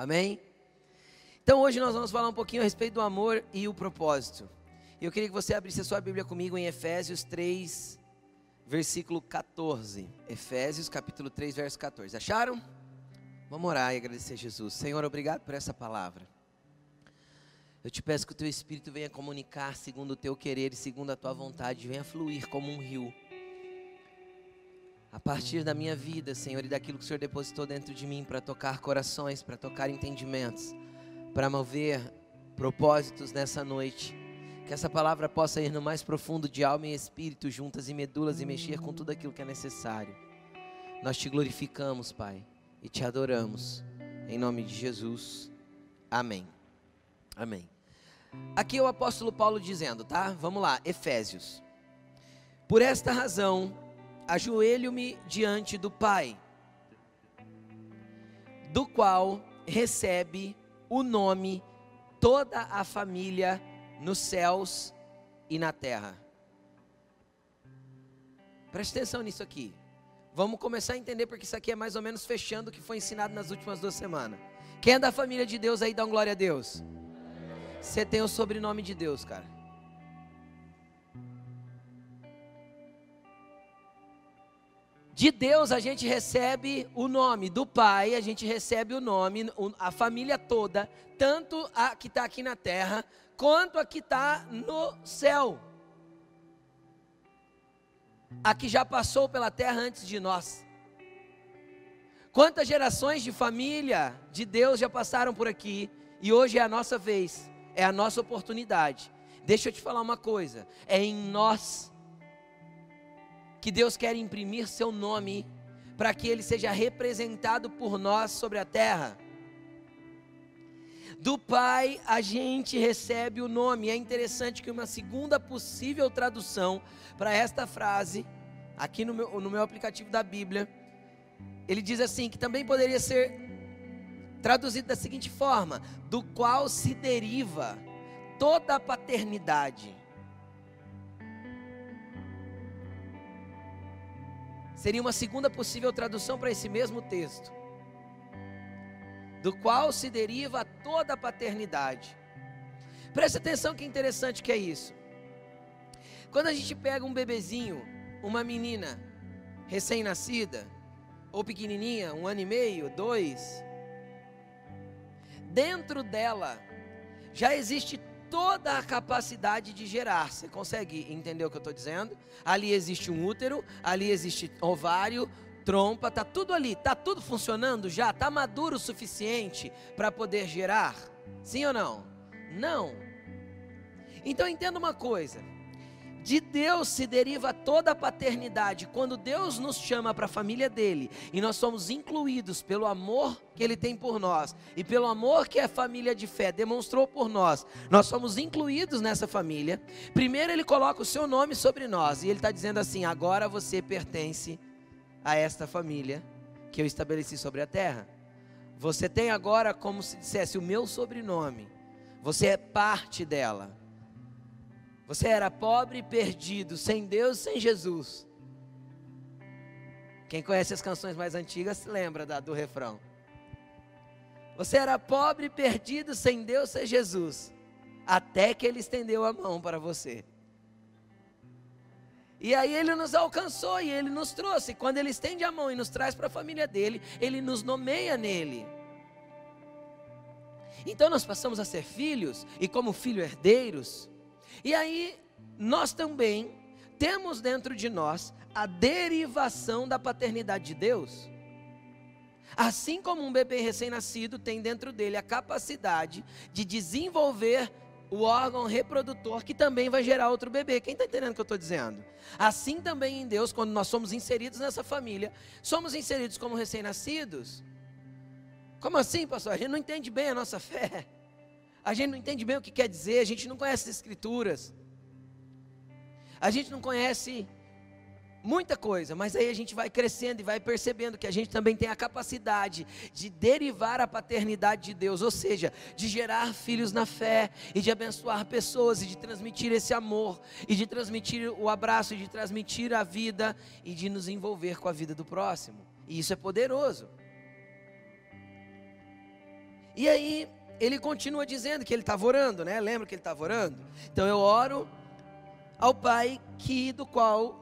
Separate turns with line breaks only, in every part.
Amém? Então hoje nós vamos falar um pouquinho a respeito do amor e o propósito. E eu queria que você abrisse a sua Bíblia comigo em Efésios 3, versículo 14. Efésios capítulo 3, verso 14. Acharam? Vamos orar e agradecer a Jesus. Senhor, obrigado por essa palavra. Eu te peço que o teu Espírito venha comunicar segundo o teu querer e segundo a tua vontade, venha fluir como um rio. A partir da minha vida, Senhor, e daquilo que o Senhor depositou dentro de mim para tocar corações, para tocar entendimentos, para mover propósitos nessa noite. Que essa palavra possa ir no mais profundo de alma e espírito, juntas e medulas, e mexer com tudo aquilo que é necessário. Nós te glorificamos, Pai e te adoramos. Em nome de Jesus. Amém. Amém. Aqui é o apóstolo Paulo dizendo, tá? Vamos lá, Efésios. Por esta razão, ajoelho-me diante do Pai, do qual recebe o nome toda a família nos céus e na terra. Preste atenção nisso aqui. Vamos começar a entender porque isso aqui é mais ou menos fechando o que foi ensinado nas últimas duas semanas. Quem é da família de Deus aí, dá um glória a Deus. Você tem o sobrenome de Deus, cara. De Deus a gente recebe o nome, do Pai a gente recebe o nome, a família toda, tanto a que está aqui na terra, quanto a que está no céu a que já passou pela terra antes de nós. Quantas gerações de família de Deus já passaram por aqui e hoje é a nossa vez, é a nossa oportunidade. Deixa eu te falar uma coisa: é em nós que Deus quer imprimir seu nome para que ele seja representado por nós sobre a terra. Do Pai a gente recebe o nome. É interessante que uma segunda possível tradução para esta frase, aqui no meu, no meu aplicativo da Bíblia, ele diz assim: que também poderia ser traduzido da seguinte forma: do qual se deriva toda a paternidade. Seria uma segunda possível tradução para esse mesmo texto do qual se deriva toda a paternidade. Preste atenção que interessante que é isso. Quando a gente pega um bebezinho, uma menina recém-nascida, ou pequenininha, um ano e meio, dois, dentro dela já existe toda a capacidade de gerar. Você consegue entender o que eu estou dizendo? Ali existe um útero, ali existe ovário, trompa, tá tudo ali, tá tudo funcionando já, tá maduro o suficiente para poder gerar? Sim ou não? Não. Então entenda uma coisa. De Deus se deriva toda a paternidade. Quando Deus nos chama para a família dele e nós somos incluídos pelo amor que ele tem por nós e pelo amor que a família de fé demonstrou por nós, nós somos incluídos nessa família. Primeiro, ele coloca o seu nome sobre nós e ele está dizendo assim: agora você pertence a esta família que eu estabeleci sobre a terra. Você tem agora, como se dissesse, o meu sobrenome. Você é parte dela. Você era pobre perdido, sem Deus, sem Jesus. Quem conhece as canções mais antigas se lembra da, do refrão. Você era pobre perdido, sem Deus, sem Jesus. Até que Ele estendeu a mão para você. E aí ele nos alcançou e ele nos trouxe. Quando ele estende a mão e nos traz para a família dele, ele nos nomeia nele. Então nós passamos a ser filhos e como filho herdeiros. E aí nós também temos dentro de nós a derivação da paternidade de Deus. Assim como um bebê recém-nascido tem dentro dele a capacidade de desenvolver o órgão reprodutor que também vai gerar outro bebê. Quem está entendendo o que eu estou dizendo? Assim também em Deus, quando nós somos inseridos nessa família, somos inseridos como recém-nascidos. Como assim, pastor? A gente não entende bem a nossa fé. A gente não entende bem o que quer dizer, a gente não conhece as escrituras. A gente não conhece muita coisa, mas aí a gente vai crescendo e vai percebendo que a gente também tem a capacidade de derivar a paternidade de Deus, ou seja, de gerar filhos na fé e de abençoar pessoas e de transmitir esse amor e de transmitir o abraço e de transmitir a vida e de nos envolver com a vida do próximo. E isso é poderoso. E aí, ele continua dizendo que ele estava orando, né? Lembra que ele estava orando? Então eu oro ao Pai que do qual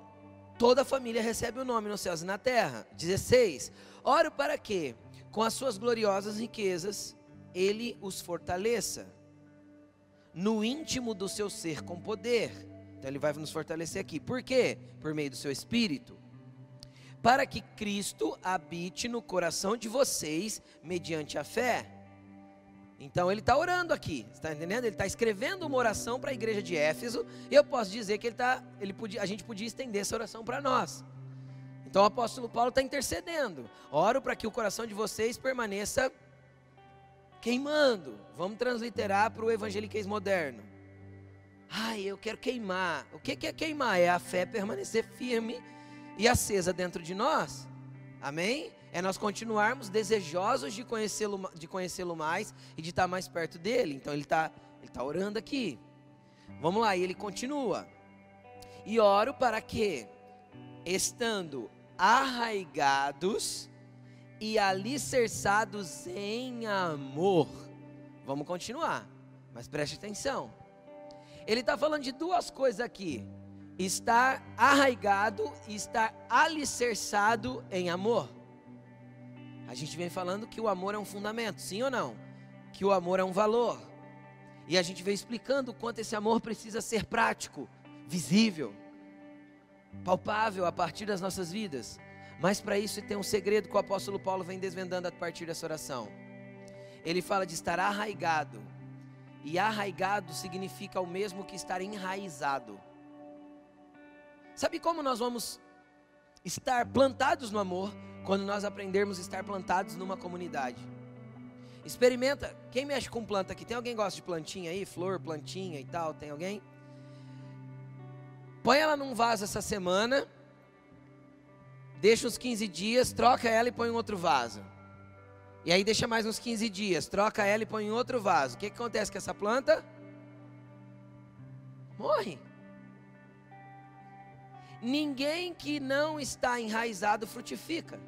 toda a família recebe o nome nos céus e na terra. 16. Oro para que, com as suas gloriosas riquezas, ele os fortaleça no íntimo do seu ser com poder. Então ele vai nos fortalecer aqui. Por quê? Por meio do seu espírito. Para que Cristo habite no coração de vocês mediante a fé então ele está orando aqui, está entendendo? Ele está escrevendo uma oração para a igreja de Éfeso, e eu posso dizer que ele tá, ele podia, a gente podia estender essa oração para nós. Então o apóstolo Paulo está intercedendo. Oro para que o coração de vocês permaneça queimando. Vamos transliterar para o evangeliquez moderno. Ai, eu quero queimar. O que é queimar? É a fé permanecer firme e acesa dentro de nós. Amém? É nós continuarmos desejosos de conhecê-lo de conhecê-lo mais e de estar mais perto dele. Então ele está ele tá orando aqui. Vamos lá, e ele continua. E oro para que, estando arraigados e alicerçados em amor. Vamos continuar, mas preste atenção. Ele está falando de duas coisas aqui: estar arraigado e estar alicerçado em amor. A gente vem falando que o amor é um fundamento, sim ou não? Que o amor é um valor. E a gente vem explicando o quanto esse amor precisa ser prático, visível, palpável a partir das nossas vidas. Mas para isso tem um segredo que o apóstolo Paulo vem desvendando a partir dessa oração. Ele fala de estar arraigado. E arraigado significa o mesmo que estar enraizado. Sabe como nós vamos estar plantados no amor quando nós aprendermos a estar plantados numa comunidade. Experimenta, quem mexe com planta aqui? Tem alguém que gosta de plantinha aí? Flor, plantinha e tal? Tem alguém? Põe ela num vaso essa semana, deixa uns 15 dias, troca ela e põe em outro vaso. E aí deixa mais uns 15 dias, troca ela e põe em outro vaso. O que, que acontece com essa planta? Morre. Ninguém que não está enraizado frutifica.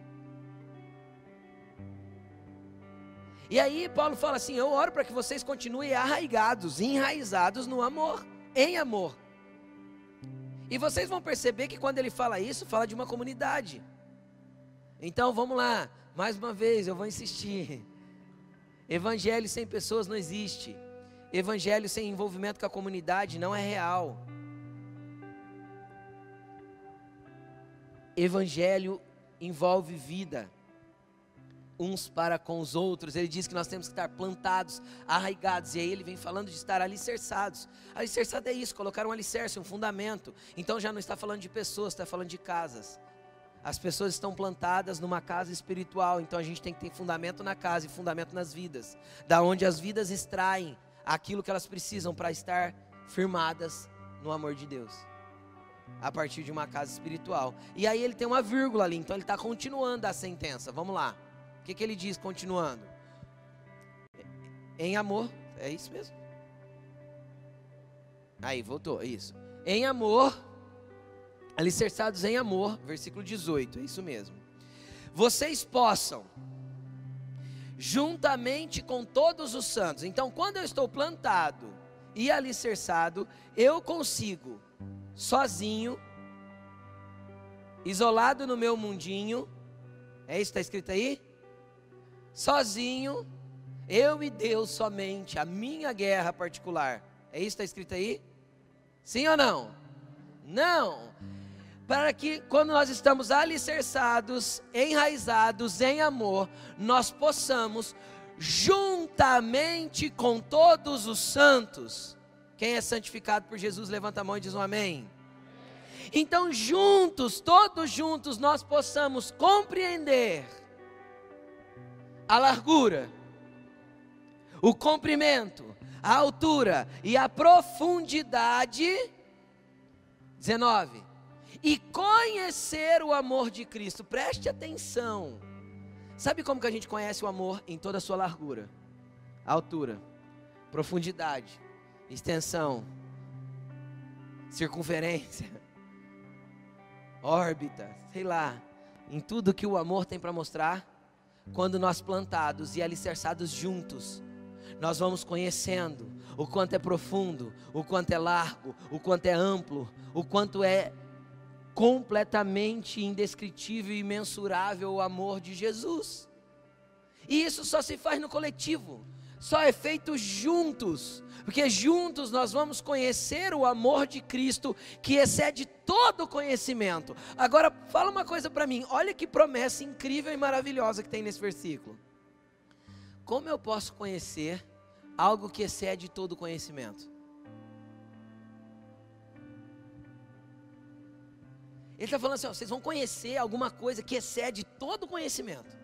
E aí Paulo fala assim: Eu oro para que vocês continuem arraigados, enraizados no amor, em amor. E vocês vão perceber que quando ele fala isso, fala de uma comunidade. Então vamos lá, mais uma vez, eu vou insistir. Evangelho sem pessoas não existe. Evangelho sem envolvimento com a comunidade não é real. Evangelho envolve vida uns para com os outros. Ele diz que nós temos que estar plantados, arraigados. E aí ele vem falando de estar alicerçados. Alicerçado é isso, colocar um alicerce, um fundamento. Então já não está falando de pessoas, está falando de casas. As pessoas estão plantadas numa casa espiritual, então a gente tem que ter fundamento na casa e fundamento nas vidas, da onde as vidas extraem aquilo que elas precisam para estar firmadas no amor de Deus. A partir de uma casa espiritual. E aí ele tem uma vírgula ali, então ele está continuando a sentença. Vamos lá. O que, que ele diz continuando? Em amor, é isso mesmo? Aí, voltou, é isso. Em amor, alicerçados em amor, versículo 18, é isso mesmo. Vocês possam, juntamente com todos os santos. Então, quando eu estou plantado e alicerçado, eu consigo, sozinho, isolado no meu mundinho, é isso que está escrito aí? Sozinho, eu e Deus somente, a minha guerra particular. É isso que está escrito aí? Sim ou não? Não. Para que quando nós estamos alicerçados, enraizados em amor, nós possamos, juntamente com todos os santos, quem é santificado por Jesus, levanta a mão e diz um amém. Então, juntos, todos juntos, nós possamos compreender a largura, o comprimento, a altura e a profundidade. 19. E conhecer o amor de Cristo. Preste atenção. Sabe como que a gente conhece o amor em toda a sua largura, altura, profundidade, extensão, circunferência, órbita, sei lá, em tudo que o amor tem para mostrar? Quando nós plantados e alicerçados juntos nós vamos conhecendo o quanto é profundo, o quanto é largo, o quanto é amplo, o quanto é completamente indescritível e imensurável o amor de Jesus. E isso só se faz no coletivo, só é feito juntos, porque juntos nós vamos conhecer o amor de Cristo que excede todo conhecimento. Agora, fala uma coisa para mim, olha que promessa incrível e maravilhosa que tem nesse versículo. Como eu posso conhecer algo que excede todo conhecimento? Ele está falando assim: ó, vocês vão conhecer alguma coisa que excede todo conhecimento.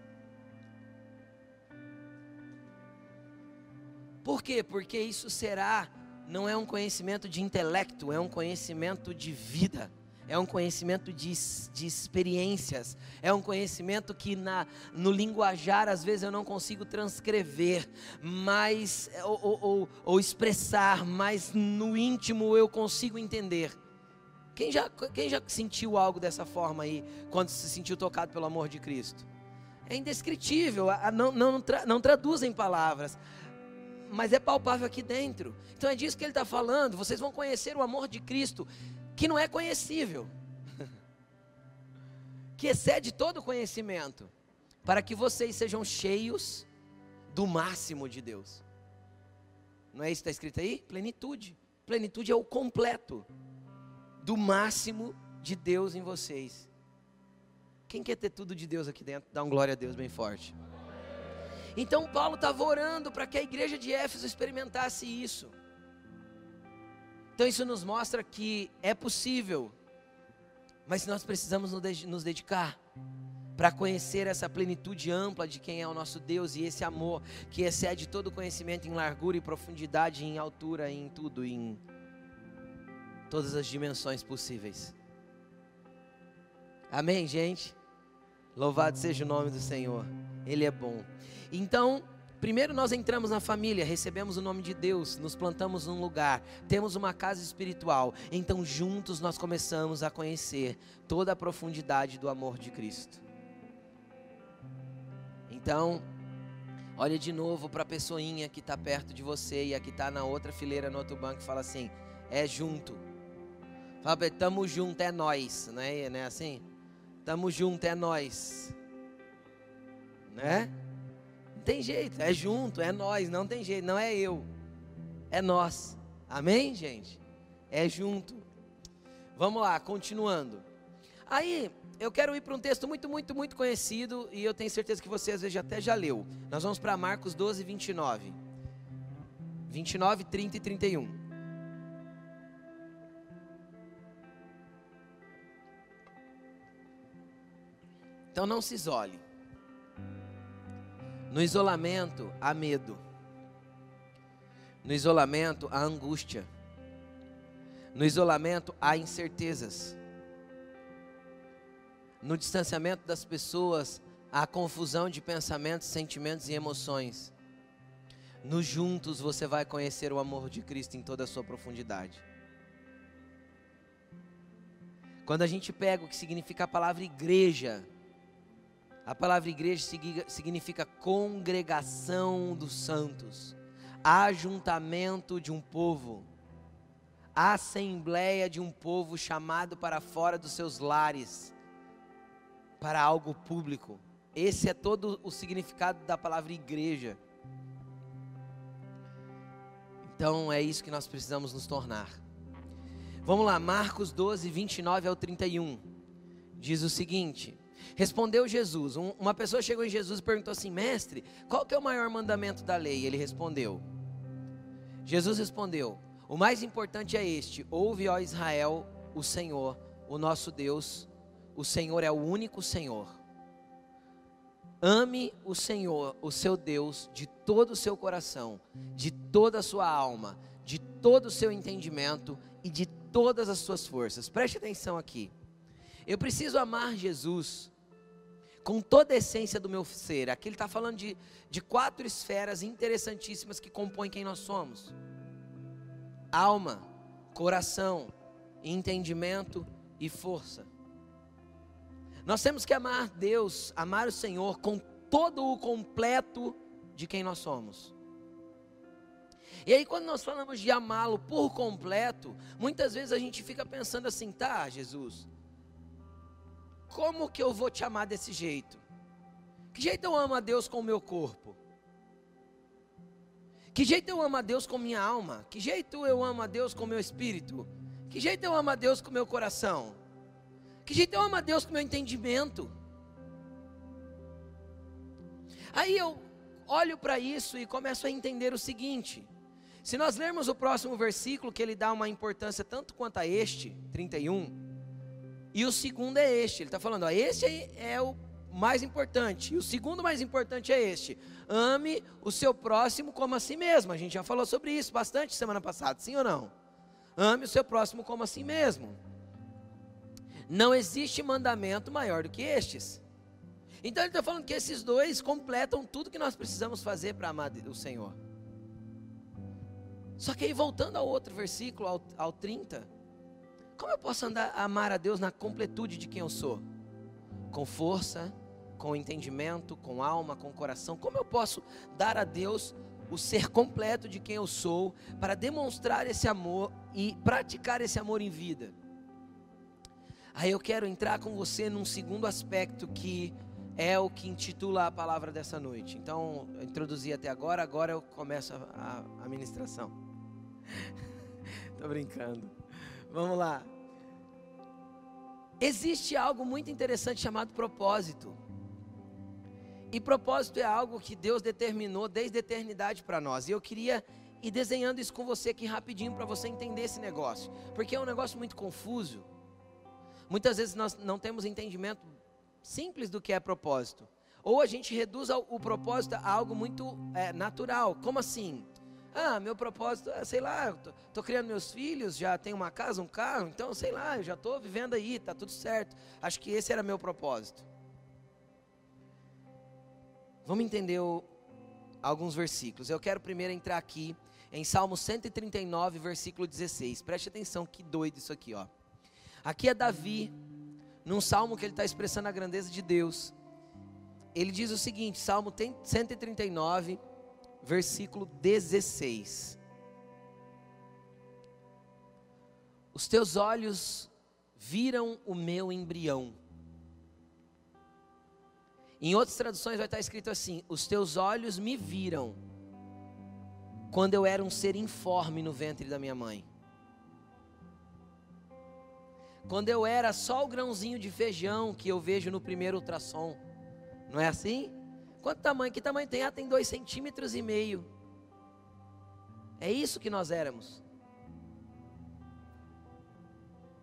Por quê? Porque isso será, não é um conhecimento de intelecto, é um conhecimento de vida, é um conhecimento de, de experiências, é um conhecimento que na, no linguajar às vezes eu não consigo transcrever, mas, ou, ou, ou, ou expressar, mas no íntimo eu consigo entender. Quem já, quem já sentiu algo dessa forma aí, quando se sentiu tocado pelo amor de Cristo? É indescritível, não, não, não traduz em palavras mas é palpável aqui dentro. Então é disso que ele está falando. Vocês vão conhecer o amor de Cristo, que não é conhecível, que excede todo conhecimento, para que vocês sejam cheios do máximo de Deus. Não é isso que está escrito aí? Plenitude. Plenitude é o completo do máximo de Deus em vocês. Quem quer ter tudo de Deus aqui dentro? Dá um glória a Deus bem forte. Então Paulo estava orando para que a igreja de Éfeso experimentasse isso. Então isso nos mostra que é possível, mas nós precisamos nos dedicar para conhecer essa plenitude ampla de quem é o nosso Deus e esse amor que excede todo conhecimento em largura e profundidade, em altura, em tudo, em todas as dimensões possíveis. Amém, gente? Louvado seja o nome do Senhor. Ele é bom. Então, primeiro nós entramos na família, recebemos o nome de Deus, nos plantamos num lugar, temos uma casa espiritual. Então, juntos nós começamos a conhecer toda a profundidade do amor de Cristo. Então, olha de novo para a pessoinha que está perto de você e a que está na outra fileira no outro banco e fala assim: é junto. Fala, tamo junto, é nós, não é, não é assim? Tamo junto, é nós. Né? Tem jeito, é junto, é nós, não tem jeito, não é eu, é nós. Amém, gente? É junto. Vamos lá, continuando. Aí, eu quero ir para um texto muito, muito, muito conhecido e eu tenho certeza que você às vezes até já leu. Nós vamos para Marcos 12, 29. 29, 30 e 31. Então não se isole. No isolamento há medo. No isolamento há angústia. No isolamento há incertezas. No distanciamento das pessoas há confusão de pensamentos, sentimentos e emoções. No juntos você vai conhecer o amor de Cristo em toda a sua profundidade. Quando a gente pega o que significa a palavra igreja, a palavra igreja significa congregação dos santos, ajuntamento de um povo, assembleia de um povo chamado para fora dos seus lares, para algo público. Esse é todo o significado da palavra igreja. Então é isso que nós precisamos nos tornar. Vamos lá, Marcos 12, 29 ao 31. Diz o seguinte: Respondeu Jesus. Um, uma pessoa chegou em Jesus e perguntou assim: Mestre, qual que é o maior mandamento da lei? Ele respondeu. Jesus respondeu: O mais importante é este: Ouve, ó Israel, o Senhor, o nosso Deus. O Senhor é o único Senhor. Ame o Senhor, o seu Deus, de todo o seu coração, de toda a sua alma, de todo o seu entendimento e de todas as suas forças. Preste atenção aqui. Eu preciso amar Jesus com toda a essência do meu ser. Aqui ele está falando de, de quatro esferas interessantíssimas que compõem quem nós somos: alma, coração, entendimento e força. Nós temos que amar Deus, amar o Senhor com todo o completo de quem nós somos. E aí, quando nós falamos de amá-lo por completo, muitas vezes a gente fica pensando assim: tá, Jesus, como que eu vou te amar desse jeito? Que jeito eu amo a Deus com o meu corpo? Que jeito eu amo a Deus com minha alma? Que jeito eu amo a Deus com meu espírito? Que jeito eu amo a Deus com meu coração? Que jeito eu amo a Deus com meu entendimento? Aí eu olho para isso e começo a entender o seguinte: se nós lermos o próximo versículo, que ele dá uma importância tanto quanto a este, 31, e o segundo é este, ele está falando, ó, este é o mais importante, e o segundo mais importante é este: ame o seu próximo como a si mesmo. A gente já falou sobre isso bastante semana passada, sim ou não? Ame o seu próximo como a si mesmo. Não existe mandamento maior do que estes. Então ele está falando que esses dois completam tudo que nós precisamos fazer para amar o Senhor. Só que aí voltando ao outro versículo, ao, ao 30, como eu posso andar, amar a Deus na completude de quem eu sou? Com força, com entendimento, com alma, com coração. Como eu posso dar a Deus o ser completo de quem eu sou para demonstrar esse amor e praticar esse amor em vida? Aí eu quero entrar com você num segundo aspecto que é o que intitula a palavra dessa noite. Então, eu introduzi até agora, agora eu começo a, a, a ministração. Tô brincando. Vamos lá. Existe algo muito interessante chamado propósito. E propósito é algo que Deus determinou desde a eternidade para nós. E eu queria ir desenhando isso com você aqui rapidinho para você entender esse negócio. Porque é um negócio muito confuso. Muitas vezes nós não temos entendimento simples do que é propósito. Ou a gente reduz o propósito a algo muito é, natural. Como assim? Ah, meu propósito é, sei lá, tô, tô, criando meus filhos, já tenho uma casa, um carro, então, sei lá, eu já estou vivendo aí, tá tudo certo. Acho que esse era meu propósito. Vamos entender o, alguns versículos. Eu quero primeiro entrar aqui em Salmo 139, versículo 16. Preste atenção, que doido isso aqui, ó. Aqui é Davi, num salmo que ele está expressando a grandeza de Deus. Ele diz o seguinte, Salmo 139, versículo 16. Os teus olhos viram o meu embrião. Em outras traduções vai estar escrito assim: Os teus olhos me viram quando eu era um ser informe no ventre da minha mãe. Quando eu era só o grãozinho de feijão que eu vejo no primeiro ultrassom. Não é assim? Quanto tamanho? Que tamanho tem? Ah, tem dois centímetros e meio. É isso que nós éramos.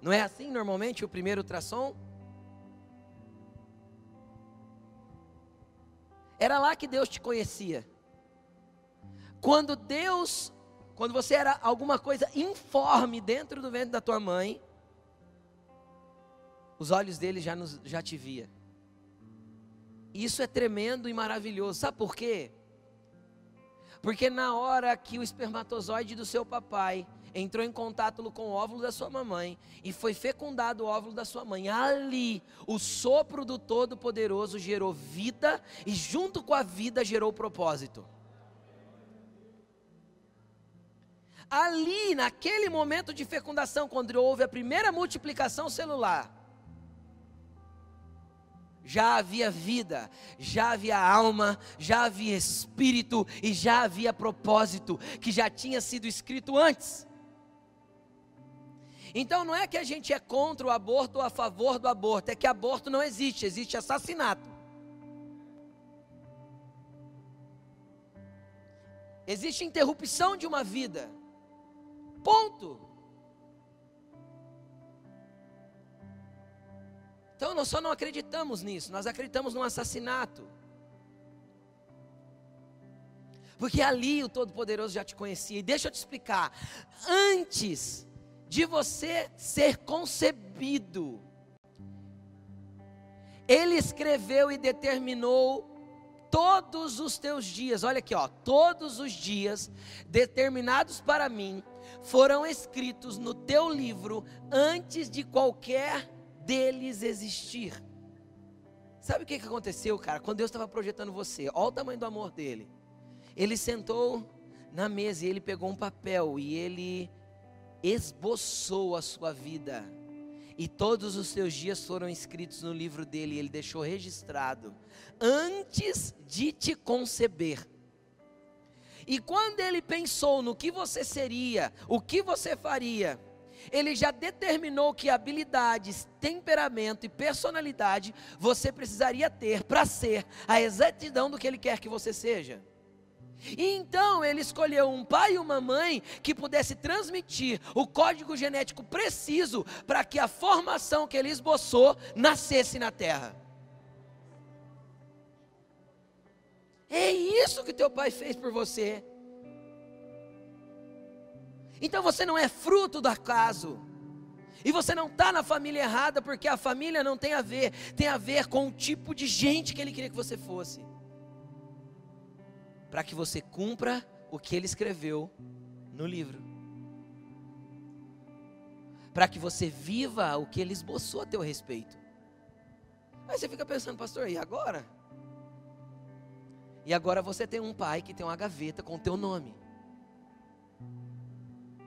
Não é assim normalmente o primeiro ultrassom? Era lá que Deus te conhecia. Quando Deus, quando você era alguma coisa informe dentro do ventre da tua mãe, os olhos dele já, nos, já te via. Isso é tremendo e maravilhoso. Sabe por quê? Porque na hora que o espermatozoide do seu papai entrou em contato com o óvulo da sua mamãe e foi fecundado o óvulo da sua mãe, ali o sopro do Todo-Poderoso gerou vida e junto com a vida gerou propósito. Ali, naquele momento de fecundação, quando houve a primeira multiplicação celular, já havia vida, já havia alma, já havia espírito e já havia propósito que já tinha sido escrito antes. Então não é que a gente é contra o aborto ou a favor do aborto, é que aborto não existe, existe assassinato. Existe interrupção de uma vida. Ponto. Então nós só não acreditamos nisso, nós acreditamos no assassinato. Porque ali o Todo-Poderoso já te conhecia. E deixa eu te explicar: antes de você ser concebido, Ele escreveu e determinou todos os teus dias. Olha aqui, ó, todos os dias determinados para mim foram escritos no teu livro antes de qualquer deles existir. Sabe o que, que aconteceu, cara? Quando Deus estava projetando você, olha o tamanho do amor dele. Ele sentou na mesa e ele pegou um papel e ele esboçou a sua vida. E todos os seus dias foram escritos no livro dele, e ele deixou registrado antes de te conceber. E quando ele pensou no que você seria, o que você faria, ele já determinou que habilidades, temperamento e personalidade você precisaria ter para ser a exatidão do que ele quer que você seja. E então ele escolheu um pai e uma mãe que pudesse transmitir o código genético preciso para que a formação que ele esboçou nascesse na terra. É isso que teu pai fez por você. Então você não é fruto do acaso. E você não está na família errada, porque a família não tem a ver, tem a ver com o tipo de gente que ele queria que você fosse para que você cumpra o que ele escreveu no livro. Para que você viva o que ele esboçou a teu respeito. Aí você fica pensando, pastor, e agora? E agora você tem um pai que tem uma gaveta com o teu nome.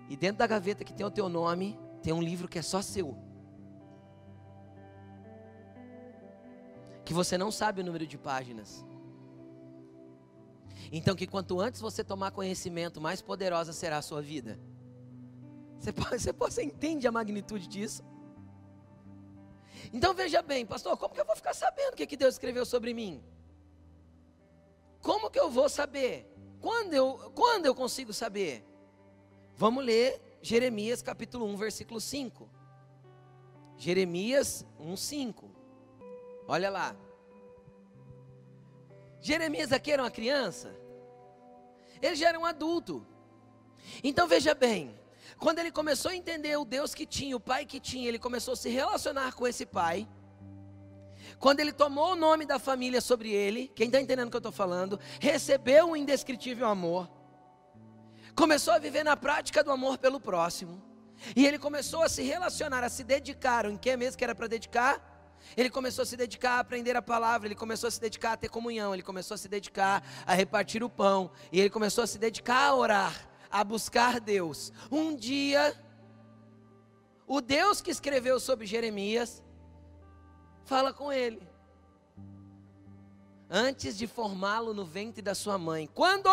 E dentro da gaveta que tem o teu nome, tem um livro que é só seu. Que você não sabe o número de páginas. Então, que quanto antes você tomar conhecimento, mais poderosa será a sua vida. Você, você, você entende a magnitude disso? Então veja bem, pastor, como que eu vou ficar sabendo o que, que Deus escreveu sobre mim? Como que eu vou saber? Quando eu, quando eu consigo saber? Vamos ler Jeremias capítulo 1, versículo 5. Jeremias 1, 5. Olha lá. Jeremias aqui era uma criança, ele já era um adulto. Então veja bem, quando ele começou a entender o Deus que tinha, o pai que tinha, ele começou a se relacionar com esse pai. Quando ele tomou o nome da família sobre ele, quem está entendendo o que eu estou falando, recebeu um indescritível amor, começou a viver na prática do amor pelo próximo, e ele começou a se relacionar, a se dedicar, em que mesmo que era para dedicar? Ele começou a se dedicar a aprender a palavra, ele começou a se dedicar a ter comunhão, ele começou a se dedicar a repartir o pão, e ele começou a se dedicar a orar, a buscar Deus. Um dia, o Deus que escreveu sobre Jeremias, fala com ele. Antes de formá-lo no ventre da sua mãe. Quando?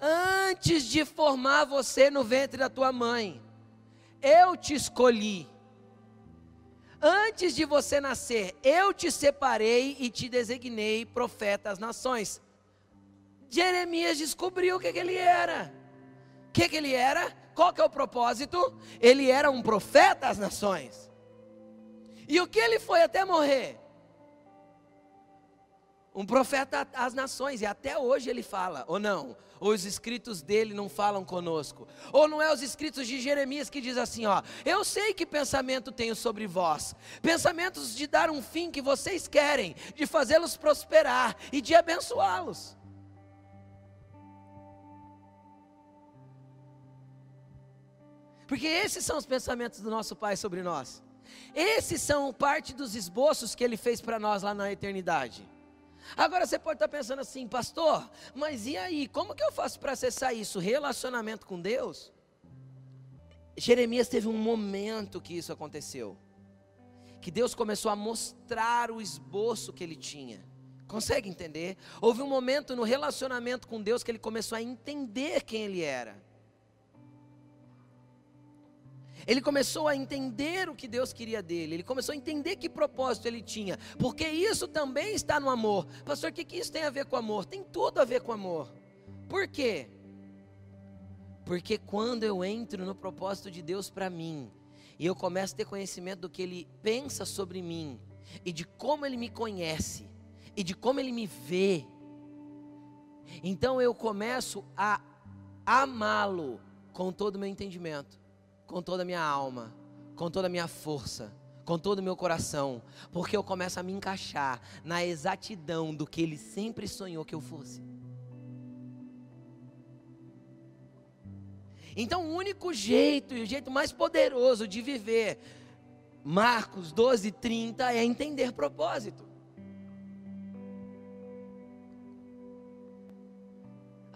Antes de formar você no ventre da tua mãe, eu te escolhi Antes de você nascer, eu te separei e te designei profeta às nações. Jeremias descobriu o que, que ele era. O que, que ele era? Qual que é o propósito? Ele era um profeta às nações. E o que ele foi até morrer? Um profeta às nações, e até hoje ele fala, ou não? Ou os escritos dele não falam conosco? Ou não é os escritos de Jeremias que diz assim, ó: Eu sei que pensamento tenho sobre vós, pensamentos de dar um fim que vocês querem, de fazê-los prosperar e de abençoá-los. Porque esses são os pensamentos do nosso Pai sobre nós. Esses são parte dos esboços que ele fez para nós lá na eternidade. Agora você pode estar pensando assim, pastor, mas e aí? Como que eu faço para acessar isso? Relacionamento com Deus? Jeremias teve um momento que isso aconteceu. Que Deus começou a mostrar o esboço que ele tinha. Consegue entender? Houve um momento no relacionamento com Deus que ele começou a entender quem ele era. Ele começou a entender o que Deus queria dele, ele começou a entender que propósito ele tinha, porque isso também está no amor. Pastor, o que, que isso tem a ver com amor? Tem tudo a ver com amor. Por quê? Porque quando eu entro no propósito de Deus para mim, e eu começo a ter conhecimento do que Ele pensa sobre mim, e de como Ele me conhece, e de como Ele me vê, então eu começo a amá-lo com todo o meu entendimento com toda a minha alma, com toda a minha força, com todo o meu coração, porque eu começo a me encaixar na exatidão do que Ele sempre sonhou que eu fosse. Então, o único jeito e o jeito mais poderoso de viver Marcos 12, 30 é entender propósito.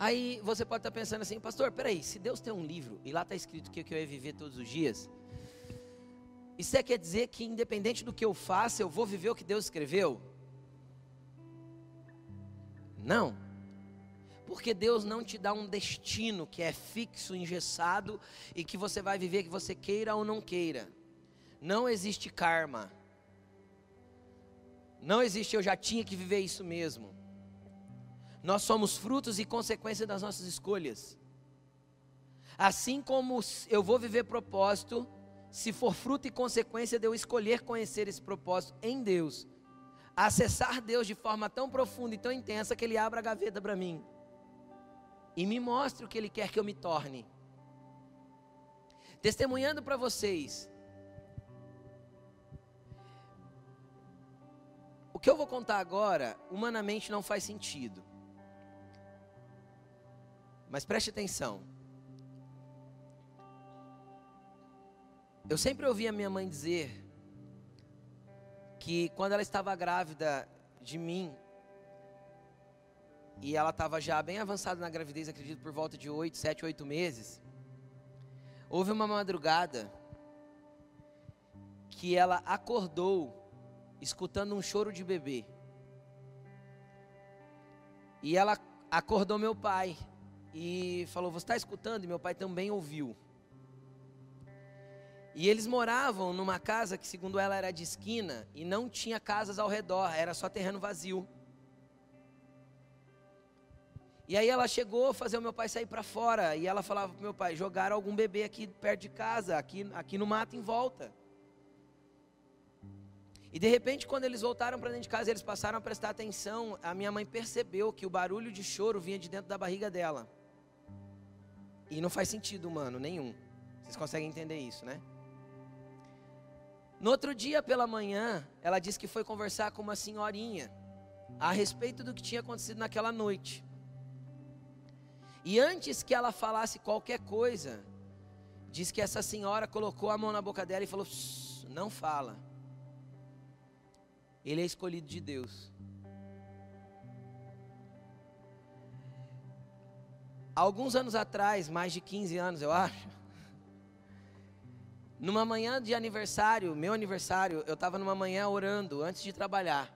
Aí você pode estar pensando assim, pastor, peraí, se Deus tem um livro e lá está escrito que eu ia viver todos os dias, isso é quer dizer que independente do que eu faça, eu vou viver o que Deus escreveu? Não. Porque Deus não te dá um destino que é fixo, engessado e que você vai viver que você queira ou não queira. Não existe karma. Não existe eu já tinha que viver isso mesmo. Nós somos frutos e consequência das nossas escolhas. Assim como eu vou viver propósito, se for fruto e consequência de eu escolher conhecer esse propósito em Deus, acessar Deus de forma tão profunda e tão intensa que Ele abra a gaveta para mim e me mostre o que Ele quer que eu me torne. Testemunhando para vocês, o que eu vou contar agora, humanamente não faz sentido. Mas preste atenção. Eu sempre ouvi a minha mãe dizer que quando ela estava grávida de mim, e ela estava já bem avançada na gravidez, acredito por volta de 8, 7, 8 meses, houve uma madrugada que ela acordou escutando um choro de bebê. E ela acordou meu pai e falou: Você está escutando? E meu pai também ouviu. E eles moravam numa casa que, segundo ela, era de esquina e não tinha casas ao redor, era só terreno vazio. E aí ela chegou a fazer o meu pai sair para fora e ela falava para meu pai: jogaram algum bebê aqui perto de casa, aqui, aqui no mato em volta. E de repente, quando eles voltaram para dentro de casa, eles passaram a prestar atenção. A minha mãe percebeu que o barulho de choro vinha de dentro da barriga dela. E não faz sentido humano nenhum. Vocês conseguem entender isso, né? No outro dia pela manhã, ela disse que foi conversar com uma senhorinha a respeito do que tinha acontecido naquela noite. E antes que ela falasse qualquer coisa, diz que essa senhora colocou a mão na boca dela e falou: Não fala. Ele é escolhido de Deus. Alguns anos atrás, mais de 15 anos eu acho, numa manhã de aniversário, meu aniversário, eu estava numa manhã orando antes de trabalhar.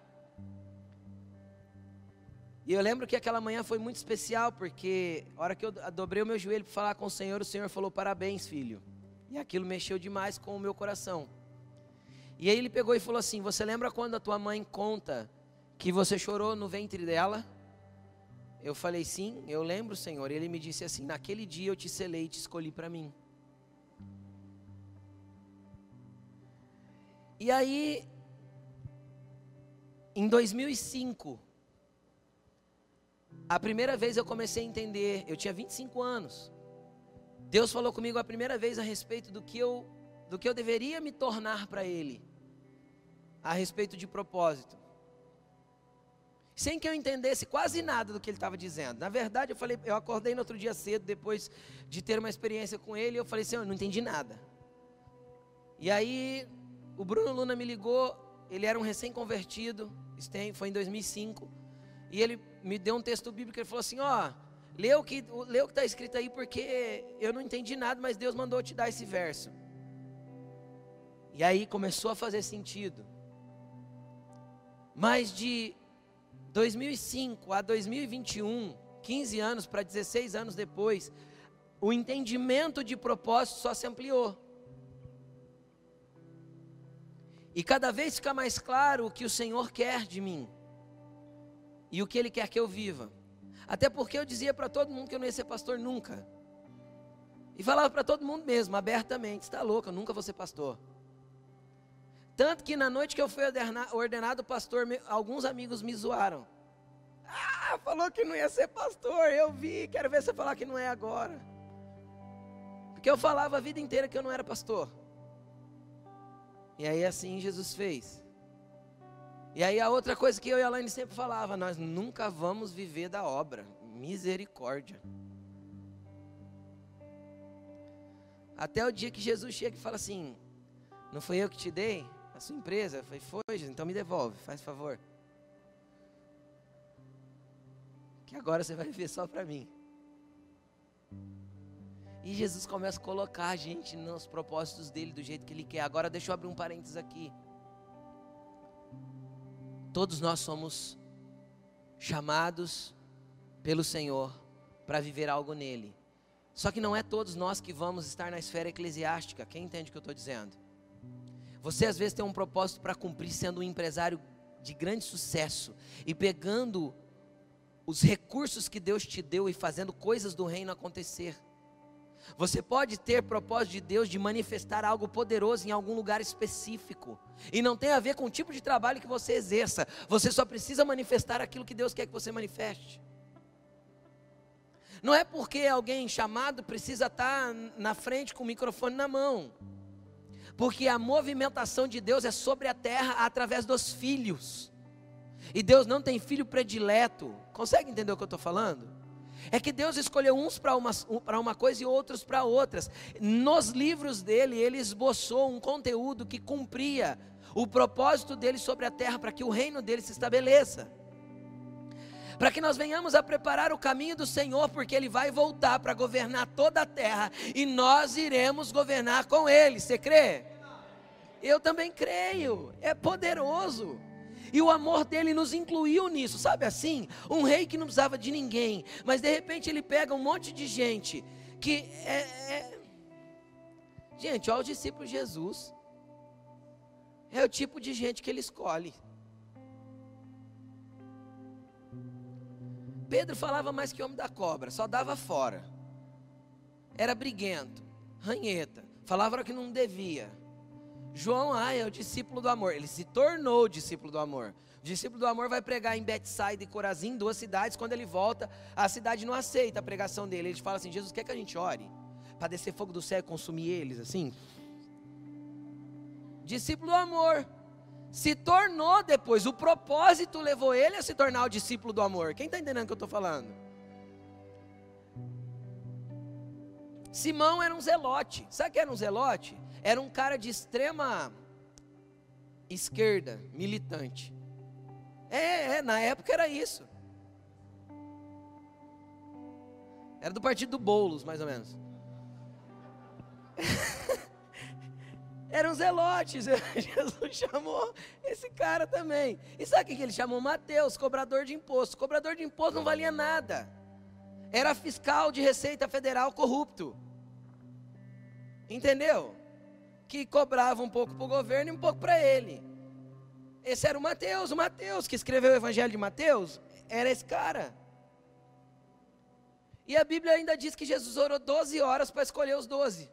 E eu lembro que aquela manhã foi muito especial, porque a hora que eu dobrei o meu joelho para falar com o Senhor, o Senhor falou: Parabéns, filho. E aquilo mexeu demais com o meu coração. E aí ele pegou e falou assim: Você lembra quando a tua mãe conta que você chorou no ventre dela? Eu falei, sim, eu lembro, Senhor. E ele me disse assim: Naquele dia eu te selei e te escolhi para mim. E aí, em 2005, a primeira vez eu comecei a entender, eu tinha 25 anos. Deus falou comigo a primeira vez a respeito do que eu, do que eu deveria me tornar para Ele, a respeito de propósito sem que eu entendesse quase nada do que ele estava dizendo. Na verdade, eu falei, eu acordei no outro dia cedo, depois de ter uma experiência com ele, e eu falei assim, eu não entendi nada. E aí, o Bruno Luna me ligou, ele era um recém-convertido, foi em 2005, e ele me deu um texto bíblico, ele falou assim, ó, oh, lê o que está escrito aí, porque eu não entendi nada, mas Deus mandou te dar esse verso. E aí começou a fazer sentido. Mas de 2005 a 2021, 15 anos para 16 anos depois, o entendimento de propósito só se ampliou. E cada vez fica mais claro o que o Senhor quer de mim. E o que Ele quer que eu viva. Até porque eu dizia para todo mundo que eu não ia ser pastor nunca. E falava para todo mundo mesmo, abertamente: está louco, eu nunca vou ser pastor. Tanto que na noite que eu fui ordenado pastor, alguns amigos me zoaram. Ah, falou que não ia ser pastor, eu vi, quero ver você falar que não é agora. Porque eu falava a vida inteira que eu não era pastor. E aí assim Jesus fez. E aí a outra coisa que eu e a Laine sempre falava, nós nunca vamos viver da obra. Misericórdia. Até o dia que Jesus chega e fala assim: Não foi eu que te dei? Sua empresa? Eu falei, foi, então me devolve, faz favor. Que agora você vai viver só para mim. E Jesus começa a colocar a gente nos propósitos dele do jeito que ele quer. Agora deixa eu abrir um parênteses aqui. Todos nós somos chamados pelo Senhor para viver algo nele. Só que não é todos nós que vamos estar na esfera eclesiástica. Quem entende o que eu estou dizendo? Você às vezes tem um propósito para cumprir sendo um empresário de grande sucesso e pegando os recursos que Deus te deu e fazendo coisas do reino acontecer. Você pode ter propósito de Deus de manifestar algo poderoso em algum lugar específico. E não tem a ver com o tipo de trabalho que você exerça. Você só precisa manifestar aquilo que Deus quer que você manifeste. Não é porque alguém chamado precisa estar na frente com o microfone na mão. Porque a movimentação de Deus é sobre a terra através dos filhos. E Deus não tem filho predileto. Consegue entender o que eu estou falando? É que Deus escolheu uns para uma, uma coisa e outros para outras. Nos livros dele, ele esboçou um conteúdo que cumpria o propósito dele sobre a terra para que o reino dele se estabeleça. Para que nós venhamos a preparar o caminho do Senhor, porque ele vai voltar para governar toda a terra e nós iremos governar com ele. Você crê? Eu também creio. É poderoso. E o amor dele nos incluiu nisso, sabe assim? Um rei que não precisava de ninguém, mas de repente ele pega um monte de gente que é. é... Gente, olha o discípulo Jesus. É o tipo de gente que ele escolhe. Pedro falava mais que homem da cobra, só dava fora. Era briguento, ranheta, falava que não devia. João, ah, é o discípulo do amor. Ele se tornou o discípulo do amor. O discípulo do amor vai pregar em Betsaida e Corazim, duas cidades. Quando ele volta, a cidade não aceita a pregação dele. Ele fala assim: Jesus quer que a gente ore para descer fogo do céu e consumir eles, assim. Discípulo do amor. Se tornou depois, o propósito levou ele a se tornar o discípulo do amor. Quem está entendendo o que eu estou falando? Simão era um zelote. Sabe o que era um zelote? era um cara de extrema esquerda, militante. É, é, na época era isso. Era do partido do Boulos, mais ou menos. Eram zelotes. Jesus chamou esse cara também. E sabe quem que ele chamou? Mateus, cobrador de imposto. Cobrador de imposto não valia nada. Era fiscal de Receita Federal corrupto. Entendeu? que cobrava um pouco para o governo e um pouco para ele. Esse era o Mateus, o Mateus que escreveu o Evangelho de Mateus, era esse cara. E a Bíblia ainda diz que Jesus orou 12 horas para escolher os 12.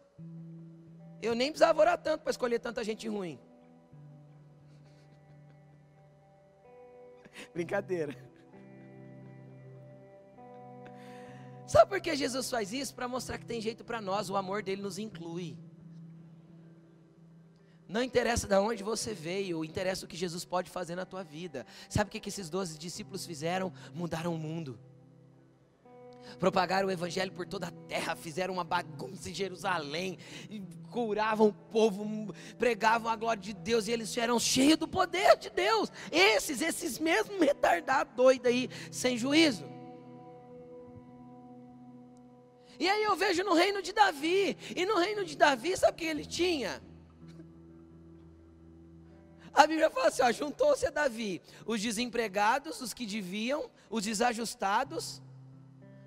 Eu nem precisava orar tanto para escolher tanta gente ruim. Brincadeira. Sabe por que Jesus faz isso? Para mostrar que tem jeito para nós, o amor dele nos inclui. Não interessa de onde você veio, interessa o que Jesus pode fazer na tua vida. Sabe o que, que esses doze discípulos fizeram? Mudaram o mundo. Propagaram o evangelho por toda a terra, fizeram uma bagunça em Jerusalém, curavam o povo, pregavam a glória de Deus e eles eram cheios do poder de Deus. Esses, esses mesmos retardados, doidos aí, sem juízo. E aí eu vejo no reino de Davi, e no reino de Davi, sabe o que ele tinha? A Bíblia fala assim: juntou-se a Davi os desempregados, os que deviam, os desajustados,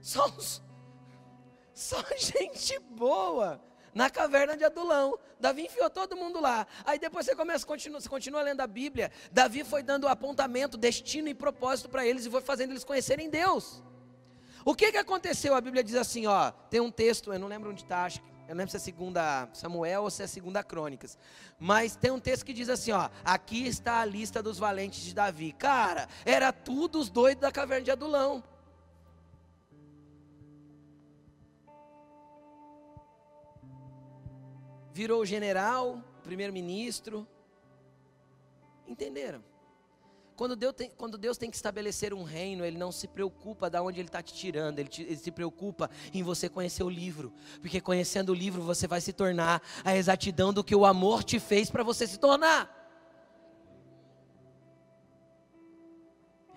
só, só gente boa na caverna de Adulão. Davi enfiou todo mundo lá. Aí depois você começa, continua, você continua lendo a Bíblia. Davi foi dando apontamento, destino e propósito para eles e foi fazendo eles conhecerem Deus. O que, que aconteceu? A Bíblia diz assim, ó, tem um texto, eu não lembro onde está, acho que eu não lembro se é segunda Samuel ou se é segunda Crônicas. Mas tem um texto que diz assim, ó, aqui está a lista dos valentes de Davi. Cara, era tudo os doidos da caverna de Adulão. Virou general, primeiro-ministro. Entenderam? Quando Deus, tem, quando Deus tem que estabelecer um reino, Ele não se preocupa de onde Ele está te tirando, ele, te, ele se preocupa em você conhecer o livro, porque conhecendo o livro você vai se tornar a exatidão do que o amor te fez para você se tornar.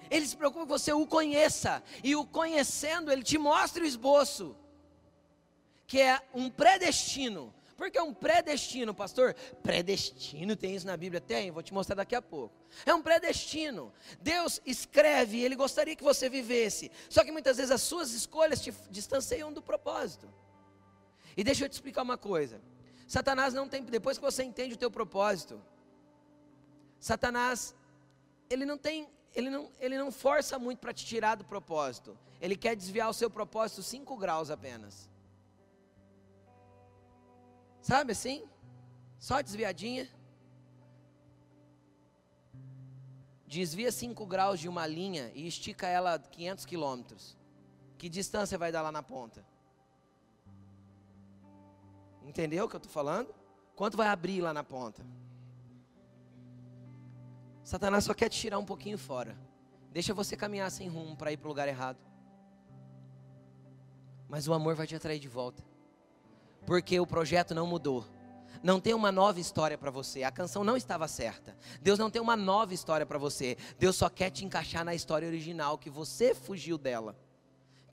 Ele se preocupa que você o conheça, e o conhecendo, Ele te mostra o esboço. que é um predestino. Por que é um predestino, pastor? Predestino, tem isso na Bíblia? Tem, vou te mostrar daqui a pouco. É um predestino. Deus escreve, Ele gostaria que você vivesse. Só que muitas vezes as suas escolhas te distanciam do propósito. E deixa eu te explicar uma coisa. Satanás não tem, depois que você entende o teu propósito, Satanás, ele não tem, ele não, ele não força muito para te tirar do propósito. Ele quer desviar o seu propósito 5 graus apenas. Sabe assim? Só desviadinha. Desvia 5 graus de uma linha e estica ela 500 quilômetros. Que distância vai dar lá na ponta? Entendeu o que eu estou falando? Quanto vai abrir lá na ponta? Satanás só quer te tirar um pouquinho fora. Deixa você caminhar sem rumo para ir para o lugar errado. Mas o amor vai te atrair de volta. Porque o projeto não mudou. Não tem uma nova história para você. A canção não estava certa. Deus não tem uma nova história para você. Deus só quer te encaixar na história original que você fugiu dela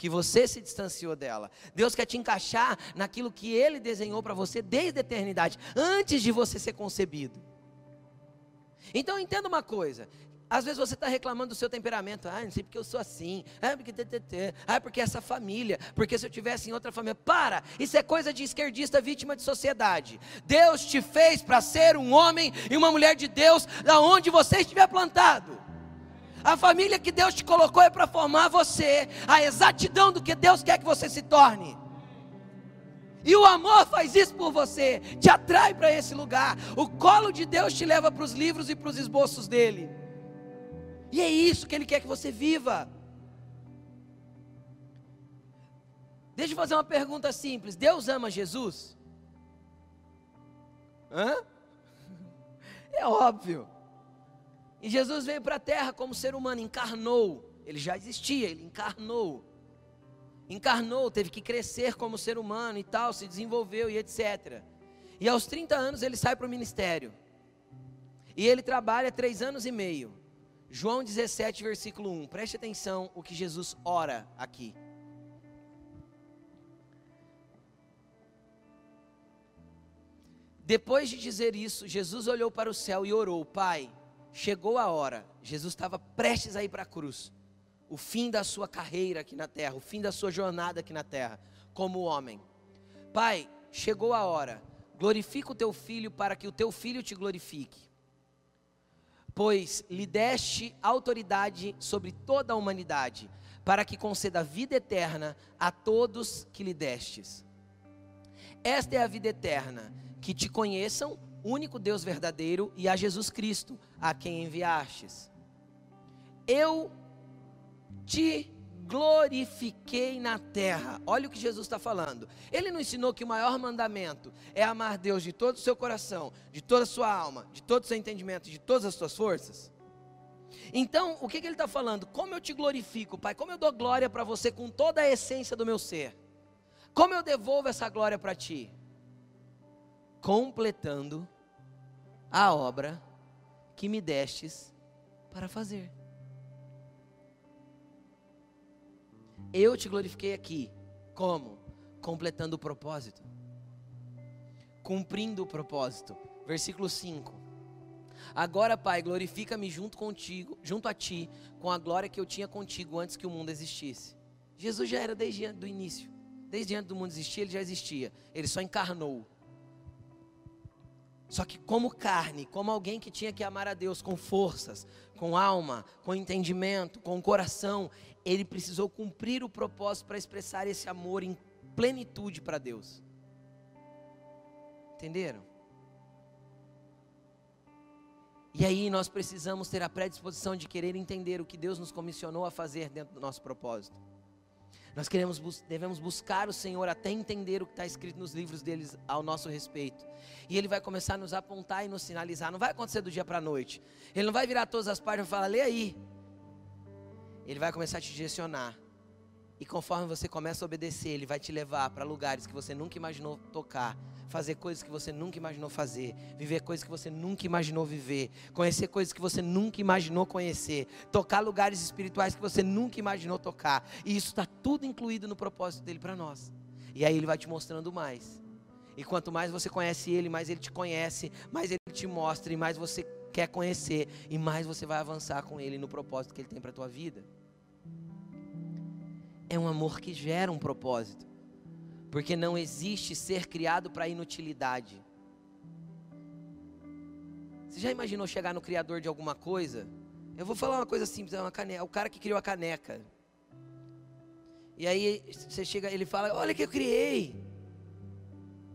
que você se distanciou dela. Deus quer te encaixar naquilo que Ele desenhou para você desde a eternidade, antes de você ser concebido. Então entenda uma coisa. Às vezes você está reclamando do seu temperamento. Ah, não sei porque eu sou assim. Ah, porque ttt. Ah, porque essa família. Porque se eu tivesse em outra família. Para! Isso é coisa de esquerdista vítima de sociedade. Deus te fez para ser um homem e uma mulher de Deus, da onde você estiver plantado. A família que Deus te colocou é para formar você, a exatidão do que Deus quer que você se torne. E o amor faz isso por você, te atrai para esse lugar. O colo de Deus te leva para os livros e para os esboços dele. E é isso que ele quer que você viva. Deixa eu fazer uma pergunta simples: Deus ama Jesus? Hã? É óbvio. E Jesus veio para a terra como ser humano, encarnou. Ele já existia, ele encarnou. Encarnou, teve que crescer como ser humano e tal, se desenvolveu e etc. E aos 30 anos ele sai para o ministério. E ele trabalha três anos e meio. João 17, versículo 1. Preste atenção o que Jesus ora aqui. Depois de dizer isso, Jesus olhou para o céu e orou: Pai, chegou a hora, Jesus estava prestes a ir para a cruz, o fim da sua carreira aqui na terra, o fim da sua jornada aqui na terra, como homem. Pai, chegou a hora, glorifica o teu filho para que o teu filho te glorifique. Pois lhe deste autoridade sobre toda a humanidade, para que conceda vida eterna a todos que lhe destes. Esta é a vida eterna, que te conheçam único Deus verdadeiro, e a Jesus Cristo, a quem enviastes. Eu te glorifiquei na terra. Olha o que Jesus está falando. Ele não ensinou que o maior mandamento é amar Deus de todo o seu coração, de toda a sua alma, de todo o seu entendimento, de todas as suas forças? Então, o que, que ele está falando? Como eu te glorifico, Pai? Como eu dou glória para você com toda a essência do meu ser? Como eu devolvo essa glória para ti? Completando a obra que me destes para fazer. Eu te glorifiquei aqui. Como? Completando o propósito. Cumprindo o propósito. Versículo 5. Agora, Pai, glorifica-me junto contigo, junto a ti, com a glória que eu tinha contigo antes que o mundo existisse. Jesus já era desde o início. Desde antes do mundo existir, ele já existia. Ele só encarnou. Só que como carne, como alguém que tinha que amar a Deus com forças, com alma, com entendimento, com coração, ele precisou cumprir o propósito para expressar esse amor em plenitude para Deus. Entenderam? E aí nós precisamos ter a predisposição de querer entender o que Deus nos comissionou a fazer dentro do nosso propósito. Nós queremos, devemos buscar o Senhor até entender o que está escrito nos livros deles ao nosso respeito. E Ele vai começar a nos apontar e nos sinalizar. Não vai acontecer do dia para a noite. Ele não vai virar todas as páginas e falar, lê aí. Ele vai começar a te direcionar. E conforme você começa a obedecer, Ele vai te levar para lugares que você nunca imaginou tocar fazer coisas que você nunca imaginou fazer, viver coisas que você nunca imaginou viver, conhecer coisas que você nunca imaginou conhecer, tocar lugares espirituais que você nunca imaginou tocar. E isso está tudo incluído no propósito dele para nós. E aí ele vai te mostrando mais. E quanto mais você conhece ele, mais ele te conhece, mais ele te mostra e mais você quer conhecer e mais você vai avançar com ele no propósito que ele tem para tua vida. É um amor que gera um propósito. Porque não existe ser criado para inutilidade. Você já imaginou chegar no criador de alguma coisa? Eu vou falar uma coisa simples, é uma caneca, o cara que criou a caneca. E aí você chega, ele fala: "Olha que eu criei".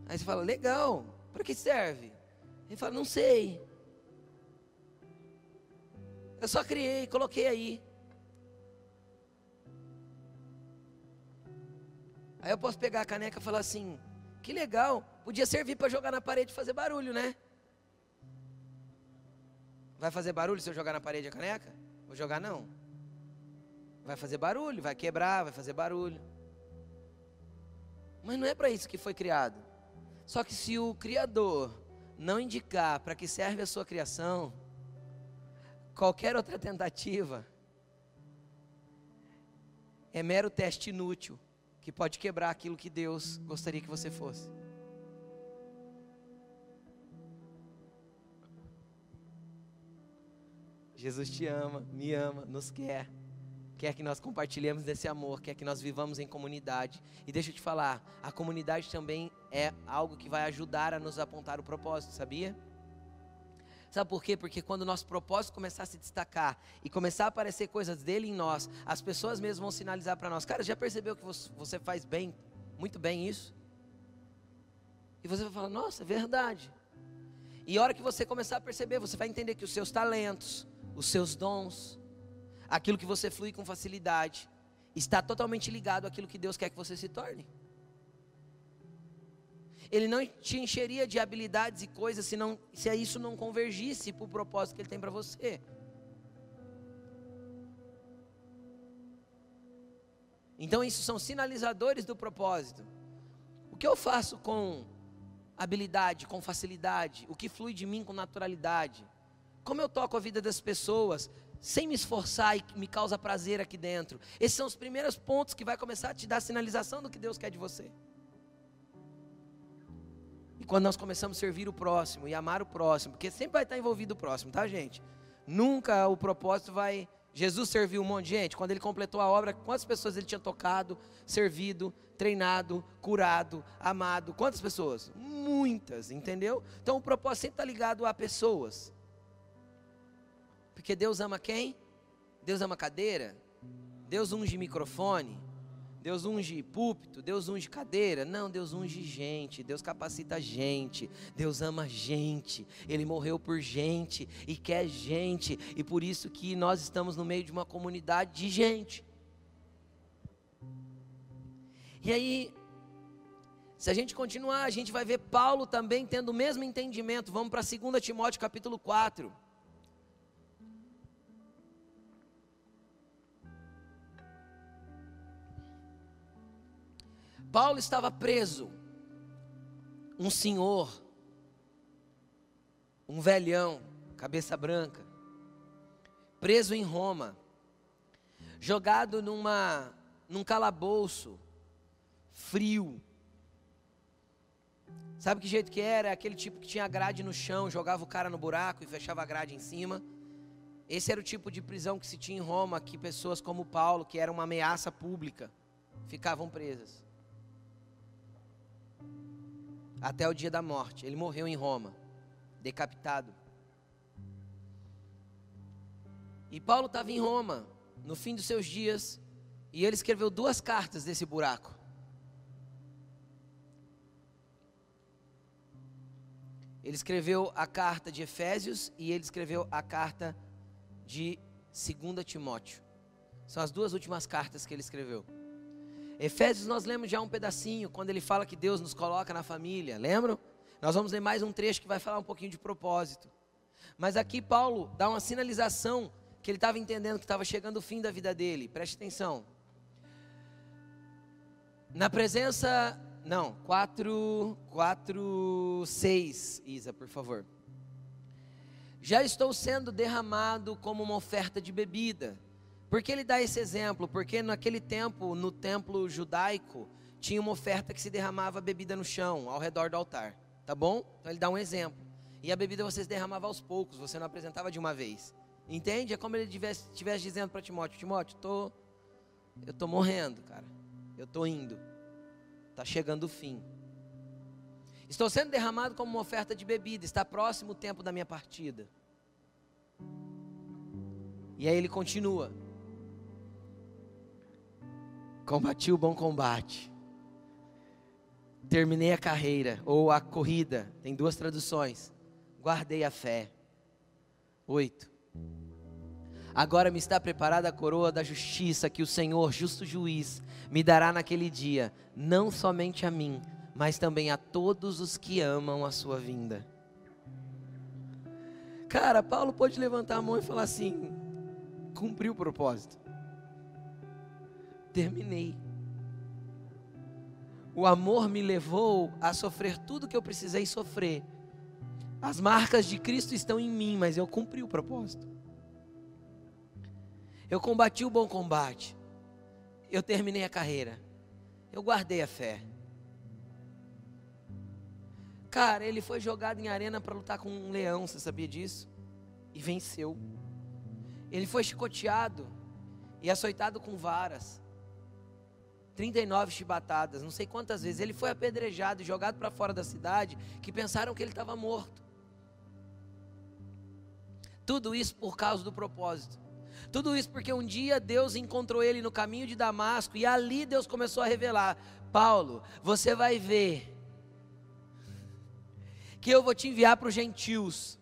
Aí você fala: "Legal. Para que serve?" Ele fala: "Não sei. Eu só criei, coloquei aí." Aí eu posso pegar a caneca e falar assim: "Que legal, podia servir para jogar na parede e fazer barulho, né?" Vai fazer barulho se eu jogar na parede a caneca? Vou jogar não. Vai fazer barulho, vai quebrar, vai fazer barulho. Mas não é para isso que foi criado. Só que se o Criador não indicar para que serve a sua criação, qualquer outra tentativa é mero teste inútil que pode quebrar aquilo que Deus gostaria que você fosse. Jesus te ama, me ama, nos quer. Quer que nós compartilhemos desse amor, quer que nós vivamos em comunidade. E deixa eu te falar, a comunidade também é algo que vai ajudar a nos apontar o propósito, sabia? Sabe por quê? Porque quando o nosso propósito começar a se destacar e começar a aparecer coisas dele em nós, as pessoas mesmo vão sinalizar para nós: Cara, já percebeu que você faz bem, muito bem isso? E você vai falar: Nossa, é verdade. E a hora que você começar a perceber, você vai entender que os seus talentos, os seus dons, aquilo que você flui com facilidade, está totalmente ligado àquilo que Deus quer que você se torne. Ele não te encheria de habilidades e coisas se, não, se isso não convergisse para o propósito que Ele tem para você. Então, isso são sinalizadores do propósito. O que eu faço com habilidade, com facilidade? O que flui de mim com naturalidade? como eu toco a vida das pessoas, sem me esforçar e me causa prazer aqui dentro. Esses são os primeiros pontos que vai começar a te dar sinalização do que Deus quer de você. Quando nós começamos a servir o próximo e amar o próximo, porque sempre vai estar envolvido o próximo, tá, gente? Nunca o propósito vai. Jesus serviu um monte de gente. Quando ele completou a obra, quantas pessoas ele tinha tocado, servido, treinado, curado, amado? Quantas pessoas? Muitas, entendeu? Então o propósito sempre está ligado a pessoas. Porque Deus ama quem? Deus ama cadeira? Deus unge microfone? Deus unge púlpito? Deus unge cadeira? Não, Deus unge gente, Deus capacita gente, Deus ama gente, Ele morreu por gente e quer gente, e por isso que nós estamos no meio de uma comunidade de gente. E aí, se a gente continuar, a gente vai ver Paulo também tendo o mesmo entendimento. Vamos para 2 Timóteo capítulo 4. Paulo estava preso. Um senhor, um velhão, cabeça branca, preso em Roma, jogado numa, num calabouço frio. Sabe que jeito que era? Aquele tipo que tinha grade no chão, jogava o cara no buraco e fechava a grade em cima. Esse era o tipo de prisão que se tinha em Roma, que pessoas como Paulo, que era uma ameaça pública, ficavam presas até o dia da morte. Ele morreu em Roma, decapitado. E Paulo estava em Roma, no fim dos seus dias, e ele escreveu duas cartas desse buraco. Ele escreveu a carta de Efésios e ele escreveu a carta de 2 Timóteo. São as duas últimas cartas que ele escreveu. Efésios nós lemos já um pedacinho, quando ele fala que Deus nos coloca na família, lembram? Nós vamos ler mais um trecho que vai falar um pouquinho de propósito. Mas aqui Paulo dá uma sinalização que ele estava entendendo que estava chegando o fim da vida dele. Preste atenção. Na presença, não, 4, 4, 6, Isa, por favor. Já estou sendo derramado como uma oferta de bebida por que ele dá esse exemplo? Porque naquele tempo, no templo judaico, tinha uma oferta que se derramava bebida no chão, ao redor do altar. Tá bom? Então ele dá um exemplo. E a bebida você derramava aos poucos, você não apresentava de uma vez. Entende? É como ele estivesse dizendo para Timóteo: Timóteo, tô, eu estou morrendo, cara. Eu estou indo. Está chegando o fim. Estou sendo derramado como uma oferta de bebida. Está próximo o tempo da minha partida. E aí ele continua. Combati o bom combate. Terminei a carreira, ou a corrida, tem duas traduções. Guardei a fé. Oito. Agora me está preparada a coroa da justiça que o Senhor, justo juiz, me dará naquele dia, não somente a mim, mas também a todos os que amam a sua vinda. Cara, Paulo pode levantar a mão e falar assim: cumpri o propósito, terminei. O amor me levou a sofrer tudo que eu precisei sofrer. As marcas de Cristo estão em mim, mas eu cumpri o propósito. Eu combati o bom combate. Eu terminei a carreira. Eu guardei a fé. Cara, ele foi jogado em arena para lutar com um leão, você sabia disso? E venceu. Ele foi chicoteado e açoitado com varas. 39 chibatadas, não sei quantas vezes. Ele foi apedrejado e jogado para fora da cidade, que pensaram que ele estava morto. Tudo isso por causa do propósito. Tudo isso porque um dia Deus encontrou ele no caminho de Damasco e ali Deus começou a revelar: Paulo, você vai ver que eu vou te enviar para os gentios.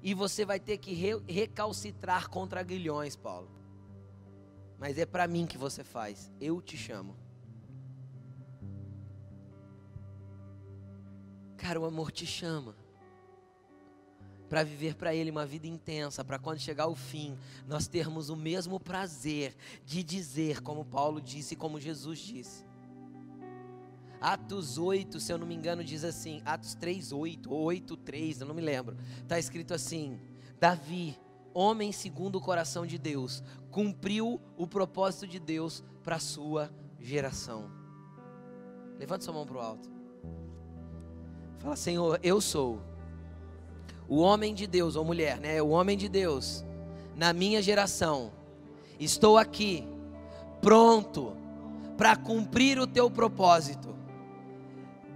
E você vai ter que recalcitrar contra aguilhões, Paulo mas é para mim que você faz. Eu te chamo. Cara, o amor te chama para viver para Ele uma vida intensa, para quando chegar o fim, nós termos o mesmo prazer de dizer, como Paulo disse e como Jesus disse. Atos 8, se eu não me engano, diz assim, Atos 3, 8, ou 8, 3, eu não me lembro. Está escrito assim: Davi, homem segundo o coração de Deus, cumpriu o propósito de Deus para a sua geração. Levante sua mão para o alto. Fala, Senhor, eu sou o homem de Deus, ou mulher, né? O homem de Deus, na minha geração. Estou aqui, pronto para cumprir o teu propósito,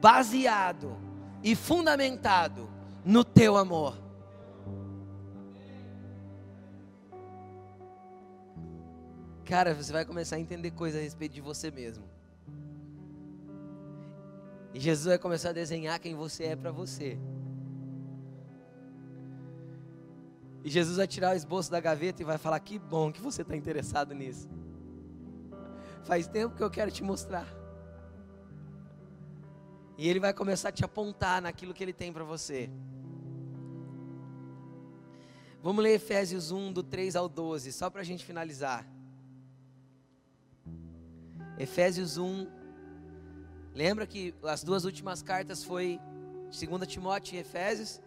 baseado e fundamentado no teu amor. Cara, você vai começar a entender coisas a respeito de você mesmo. E Jesus vai começar a desenhar quem você é para você. E Jesus vai tirar o esboço da gaveta e vai falar: Que bom que você está interessado nisso. Faz tempo que eu quero te mostrar. E Ele vai começar a te apontar naquilo que Ele tem para você. Vamos ler Efésios 1, do 3 ao 12, só para a gente finalizar. Efésios 1. Lembra que as duas últimas cartas foi 2 Timóteo e Efésios?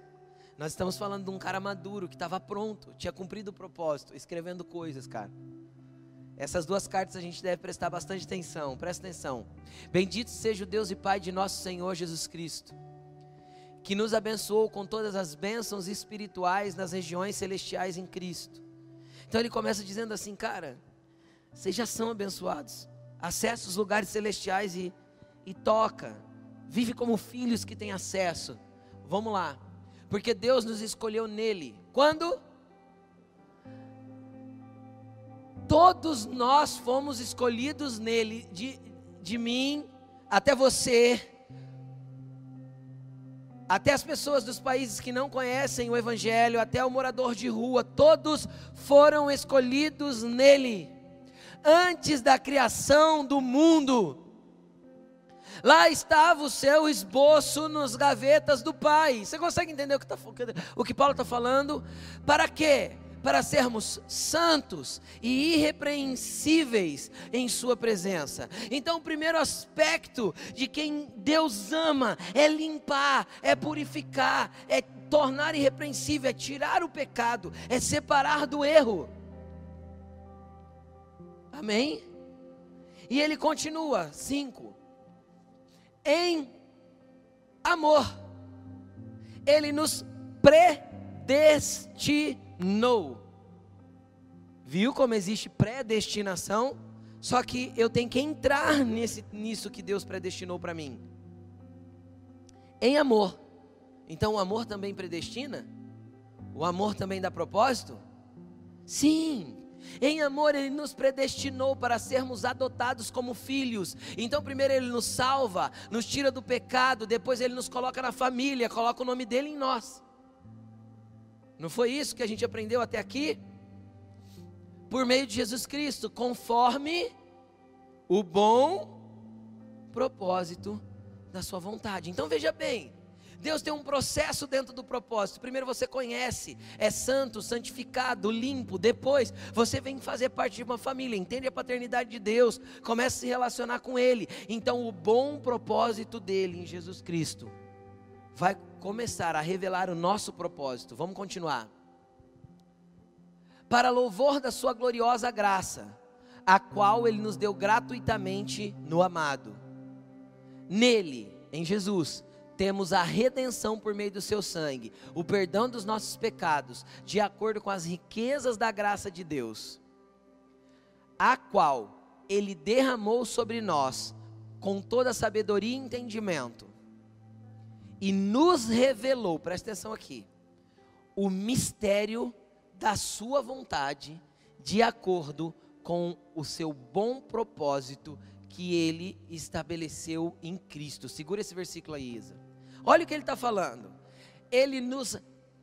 Nós estamos falando de um cara maduro que estava pronto, tinha cumprido o propósito, escrevendo coisas, cara. Essas duas cartas a gente deve prestar bastante atenção, presta atenção. Bendito seja o Deus e Pai de nosso Senhor Jesus Cristo, que nos abençoou com todas as bênçãos espirituais nas regiões celestiais em Cristo. Então ele começa dizendo assim, cara, vocês já são abençoados acessa os lugares celestiais e, e toca. Vive como filhos que têm acesso. Vamos lá. Porque Deus nos escolheu nele. Quando? Todos nós fomos escolhidos nele, de, de mim até você, até as pessoas dos países que não conhecem o Evangelho, até o morador de rua, todos foram escolhidos nele antes da criação do mundo. Lá estava o seu esboço nos gavetas do Pai. Você consegue entender o que, tá, o que Paulo está falando? Para quê? Para sermos santos e irrepreensíveis em Sua presença. Então, o primeiro aspecto de quem Deus ama é limpar, é purificar, é tornar irrepreensível, é tirar o pecado, é separar do erro. Amém? E ele continua, 5. Em amor, ele nos predestinou. Viu como existe predestinação? Só que eu tenho que entrar nesse, nisso que Deus predestinou para mim. Em amor. Então o amor também predestina? O amor também dá propósito? Sim. Em amor, Ele nos predestinou para sermos adotados como filhos. Então, primeiro Ele nos salva, nos tira do pecado, depois Ele nos coloca na família, coloca o nome dele em nós. Não foi isso que a gente aprendeu até aqui? Por meio de Jesus Cristo, conforme o bom propósito da Sua vontade. Então, veja bem. Deus tem um processo dentro do propósito. Primeiro você conhece, é santo, santificado, limpo. Depois você vem fazer parte de uma família, entende a paternidade de Deus, começa a se relacionar com Ele. Então, o bom propósito dele em Jesus Cristo vai começar a revelar o nosso propósito. Vamos continuar. Para louvor da Sua gloriosa graça, a qual Ele nos deu gratuitamente no amado. Nele, em Jesus, temos a redenção por meio do seu sangue, o perdão dos nossos pecados, de acordo com as riquezas da graça de Deus, a qual ele derramou sobre nós com toda sabedoria e entendimento, e nos revelou, presta atenção aqui, o mistério da sua vontade, de acordo com o seu bom propósito que ele estabeleceu em Cristo. Segura esse versículo aí, Isa. Olha o que ele está falando. Ele nos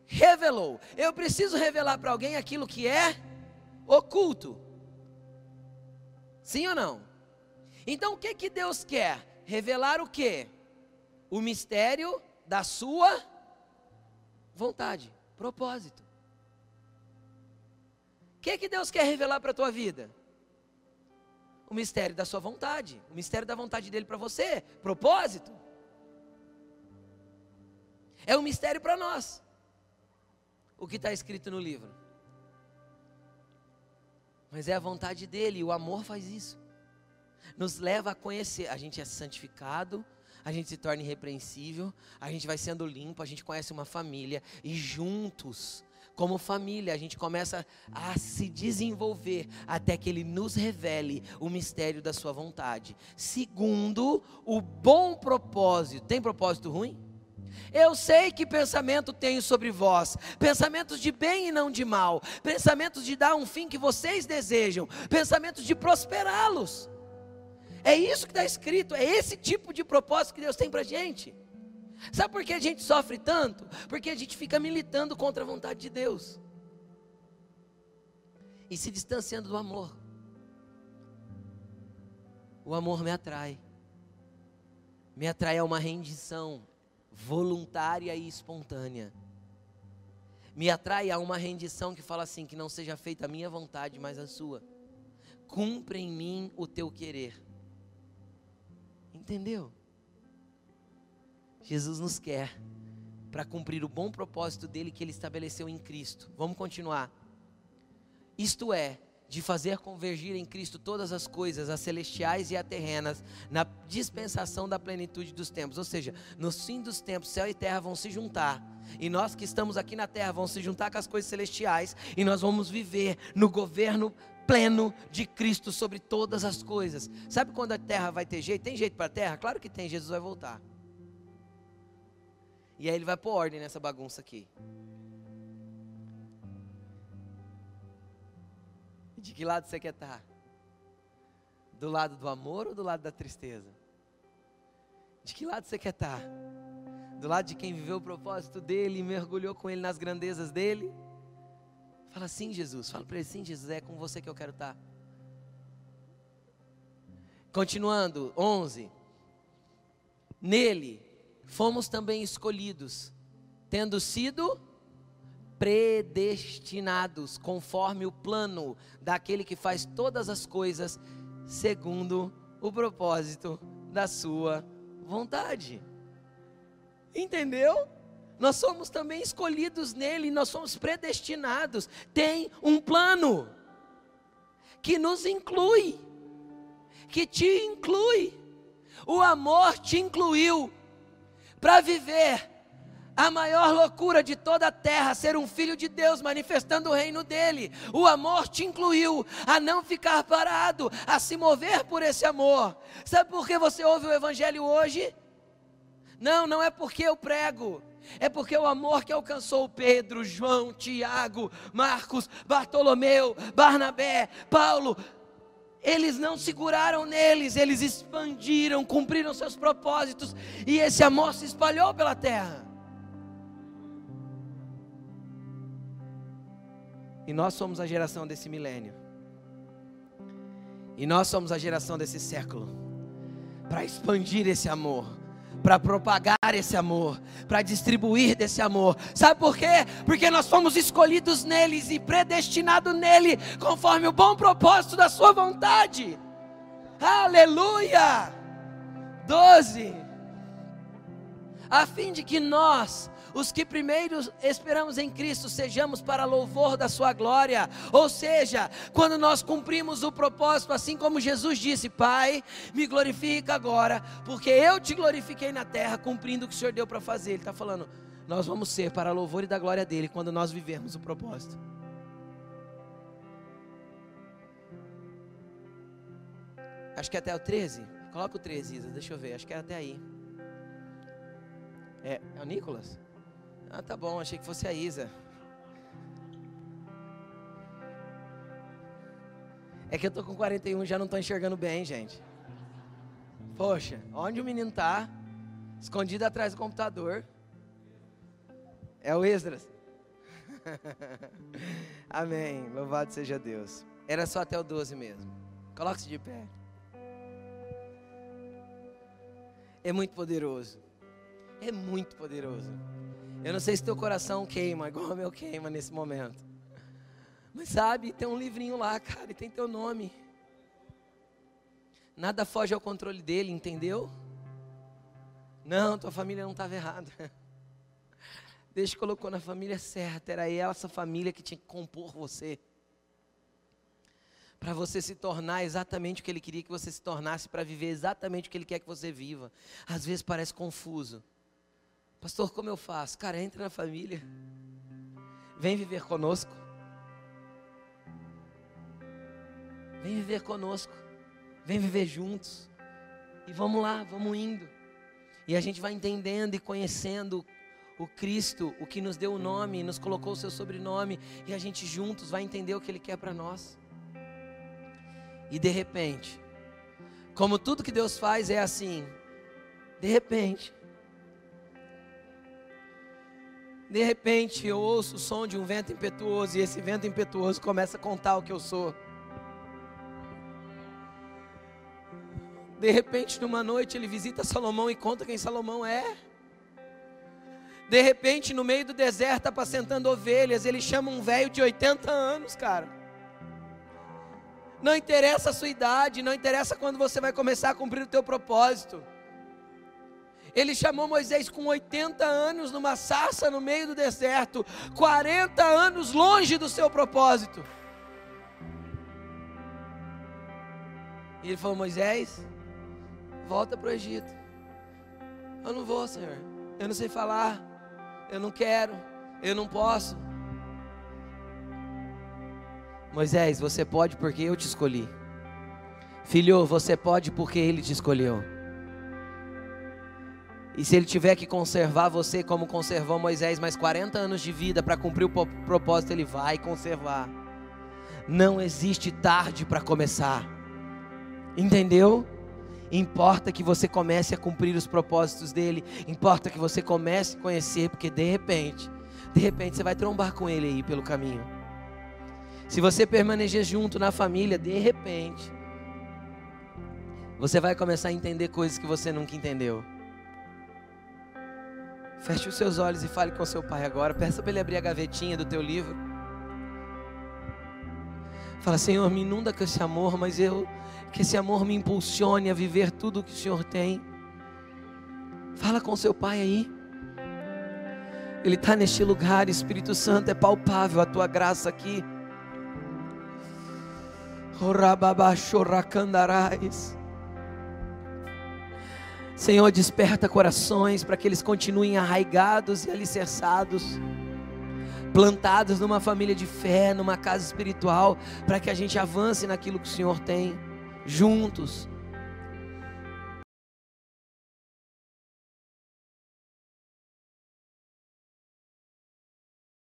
revelou. Eu preciso revelar para alguém aquilo que é oculto. Sim ou não? Então o que que Deus quer? Revelar o que? O mistério da sua vontade, propósito. O que que Deus quer revelar para a tua vida? O mistério da sua vontade, o mistério da vontade dele para você, propósito. É um mistério para nós. O que está escrito no livro. Mas é a vontade dele, o amor faz isso. Nos leva a conhecer. A gente é santificado, a gente se torna irrepreensível, a gente vai sendo limpo, a gente conhece uma família, e juntos, como família, a gente começa a se desenvolver até que Ele nos revele o mistério da Sua vontade. Segundo, o bom propósito. Tem propósito ruim? Eu sei que pensamento tenho sobre vós, pensamentos de bem e não de mal, pensamentos de dar um fim que vocês desejam, pensamentos de prosperá-los. É isso que está escrito, é esse tipo de propósito que Deus tem para a gente. Sabe por que a gente sofre tanto? Porque a gente fica militando contra a vontade de Deus e se distanciando do amor. O amor me atrai, me atrai a uma rendição, voluntária e espontânea. Me atrai a uma rendição que fala assim: que não seja feita a minha vontade, mas a sua. Cumpre em mim o teu querer. Entendeu? Jesus nos quer para cumprir o bom propósito dele que ele estabeleceu em Cristo. Vamos continuar. Isto é, de fazer convergir em Cristo todas as coisas, as celestiais e as terrenas, na dispensação da plenitude dos tempos. Ou seja, no fim dos tempos, céu e terra vão se juntar. E nós que estamos aqui na terra vamos se juntar com as coisas celestiais e nós vamos viver no governo pleno de Cristo sobre todas as coisas. Sabe quando a terra vai ter jeito? Tem jeito para a terra? Claro que tem, Jesus vai voltar. E aí ele vai pôr ordem nessa bagunça aqui. De que lado você quer estar? Do lado do amor ou do lado da tristeza? De que lado você quer estar? Do lado de quem viveu o propósito dele e mergulhou com ele nas grandezas dele? Fala sim, Jesus. Fala para ele sim, Jesus. É com você que eu quero estar. Continuando, 11. Nele fomos também escolhidos, tendo sido predestinados conforme o plano daquele que faz todas as coisas segundo o propósito da sua vontade. Entendeu? Nós somos também escolhidos nele, nós somos predestinados. Tem um plano. que nos inclui, que te inclui. O amor te incluiu para viver a maior loucura de toda a terra, ser um filho de Deus manifestando o reino dele. O amor te incluiu a não ficar parado, a se mover por esse amor. Sabe por que você ouve o evangelho hoje? Não, não é porque eu prego. É porque o amor que alcançou Pedro, João, Tiago, Marcos, Bartolomeu, Barnabé, Paulo, eles não seguraram neles, eles expandiram, cumpriram seus propósitos e esse amor se espalhou pela terra. E nós somos a geração desse milênio. E nós somos a geração desse século para expandir esse amor para propagar esse amor, para distribuir desse amor. Sabe por quê? Porque nós fomos escolhidos neles e predestinados nele, conforme o bom propósito da sua vontade. Aleluia! 12. A fim de que nós os que primeiro esperamos em Cristo sejamos para louvor da Sua glória. Ou seja, quando nós cumprimos o propósito, assim como Jesus disse: Pai, me glorifica agora, porque eu te glorifiquei na terra, cumprindo o que o Senhor deu para fazer. Ele está falando, nós vamos ser para louvor e da glória dele quando nós vivermos o propósito. Acho que é até o 13. Coloca o 13, Isa, deixa eu ver. Acho que é até aí. É, é o Nicolas? Ah, tá bom, achei que fosse a Isa. É que eu tô com 41 já não tô enxergando bem, gente. Poxa, onde o menino tá? Escondido atrás do computador. É o Esdras. Amém. Louvado seja Deus. Era só até o 12 mesmo. Coloque-se de pé. É muito poderoso. É muito poderoso. Eu não sei se teu coração queima, igual o meu queima nesse momento. Mas sabe, tem um livrinho lá, cara, e tem teu nome. Nada foge ao controle dele, entendeu? Não, tua família não estava errada. Deus colocou na família certa, era essa família que tinha que compor você. Para você se tornar exatamente o que Ele queria que você se tornasse, para viver exatamente o que Ele quer que você viva. Às vezes parece confuso. Pastor, como eu faço? Cara, entra na família. Vem viver conosco. Vem viver conosco. Vem viver juntos. E vamos lá, vamos indo. E a gente vai entendendo e conhecendo o Cristo, o que nos deu o nome, nos colocou o seu sobrenome, e a gente juntos vai entender o que Ele quer para nós. E de repente, como tudo que Deus faz é assim, de repente, De repente eu ouço o som de um vento impetuoso e esse vento impetuoso começa a contar o que eu sou. De repente, numa noite, ele visita Salomão e conta quem Salomão é. De repente, no meio do deserto, apacentando ovelhas, ele chama um velho de 80 anos, cara. Não interessa a sua idade, não interessa quando você vai começar a cumprir o teu propósito. Ele chamou Moisés com 80 anos numa sarça no meio do deserto, 40 anos longe do seu propósito. E ele falou: Moisés, volta para o Egito. Eu não vou, Senhor. Eu não sei falar. Eu não quero. Eu não posso. Moisés, você pode porque eu te escolhi. Filho, você pode porque ele te escolheu. E se ele tiver que conservar você como conservou Moisés mais 40 anos de vida para cumprir o propósito, ele vai conservar. Não existe tarde para começar. Entendeu? Importa que você comece a cumprir os propósitos dele, importa que você comece a conhecer, porque de repente, de repente você vai trombar com ele aí pelo caminho. Se você permanecer junto na família, de repente, você vai começar a entender coisas que você nunca entendeu. Feche os seus olhos e fale com seu pai agora. Peça para ele abrir a gavetinha do teu livro. Fala, Senhor, me inunda com esse amor, mas eu que esse amor me impulsione a viver tudo o que o Senhor tem. Fala com seu pai aí. Ele está neste lugar, Espírito Santo, é palpável a tua graça aqui. Orababaxoracandarais. Senhor, desperta corações para que eles continuem arraigados e alicerçados, plantados numa família de fé, numa casa espiritual, para que a gente avance naquilo que o Senhor tem, juntos,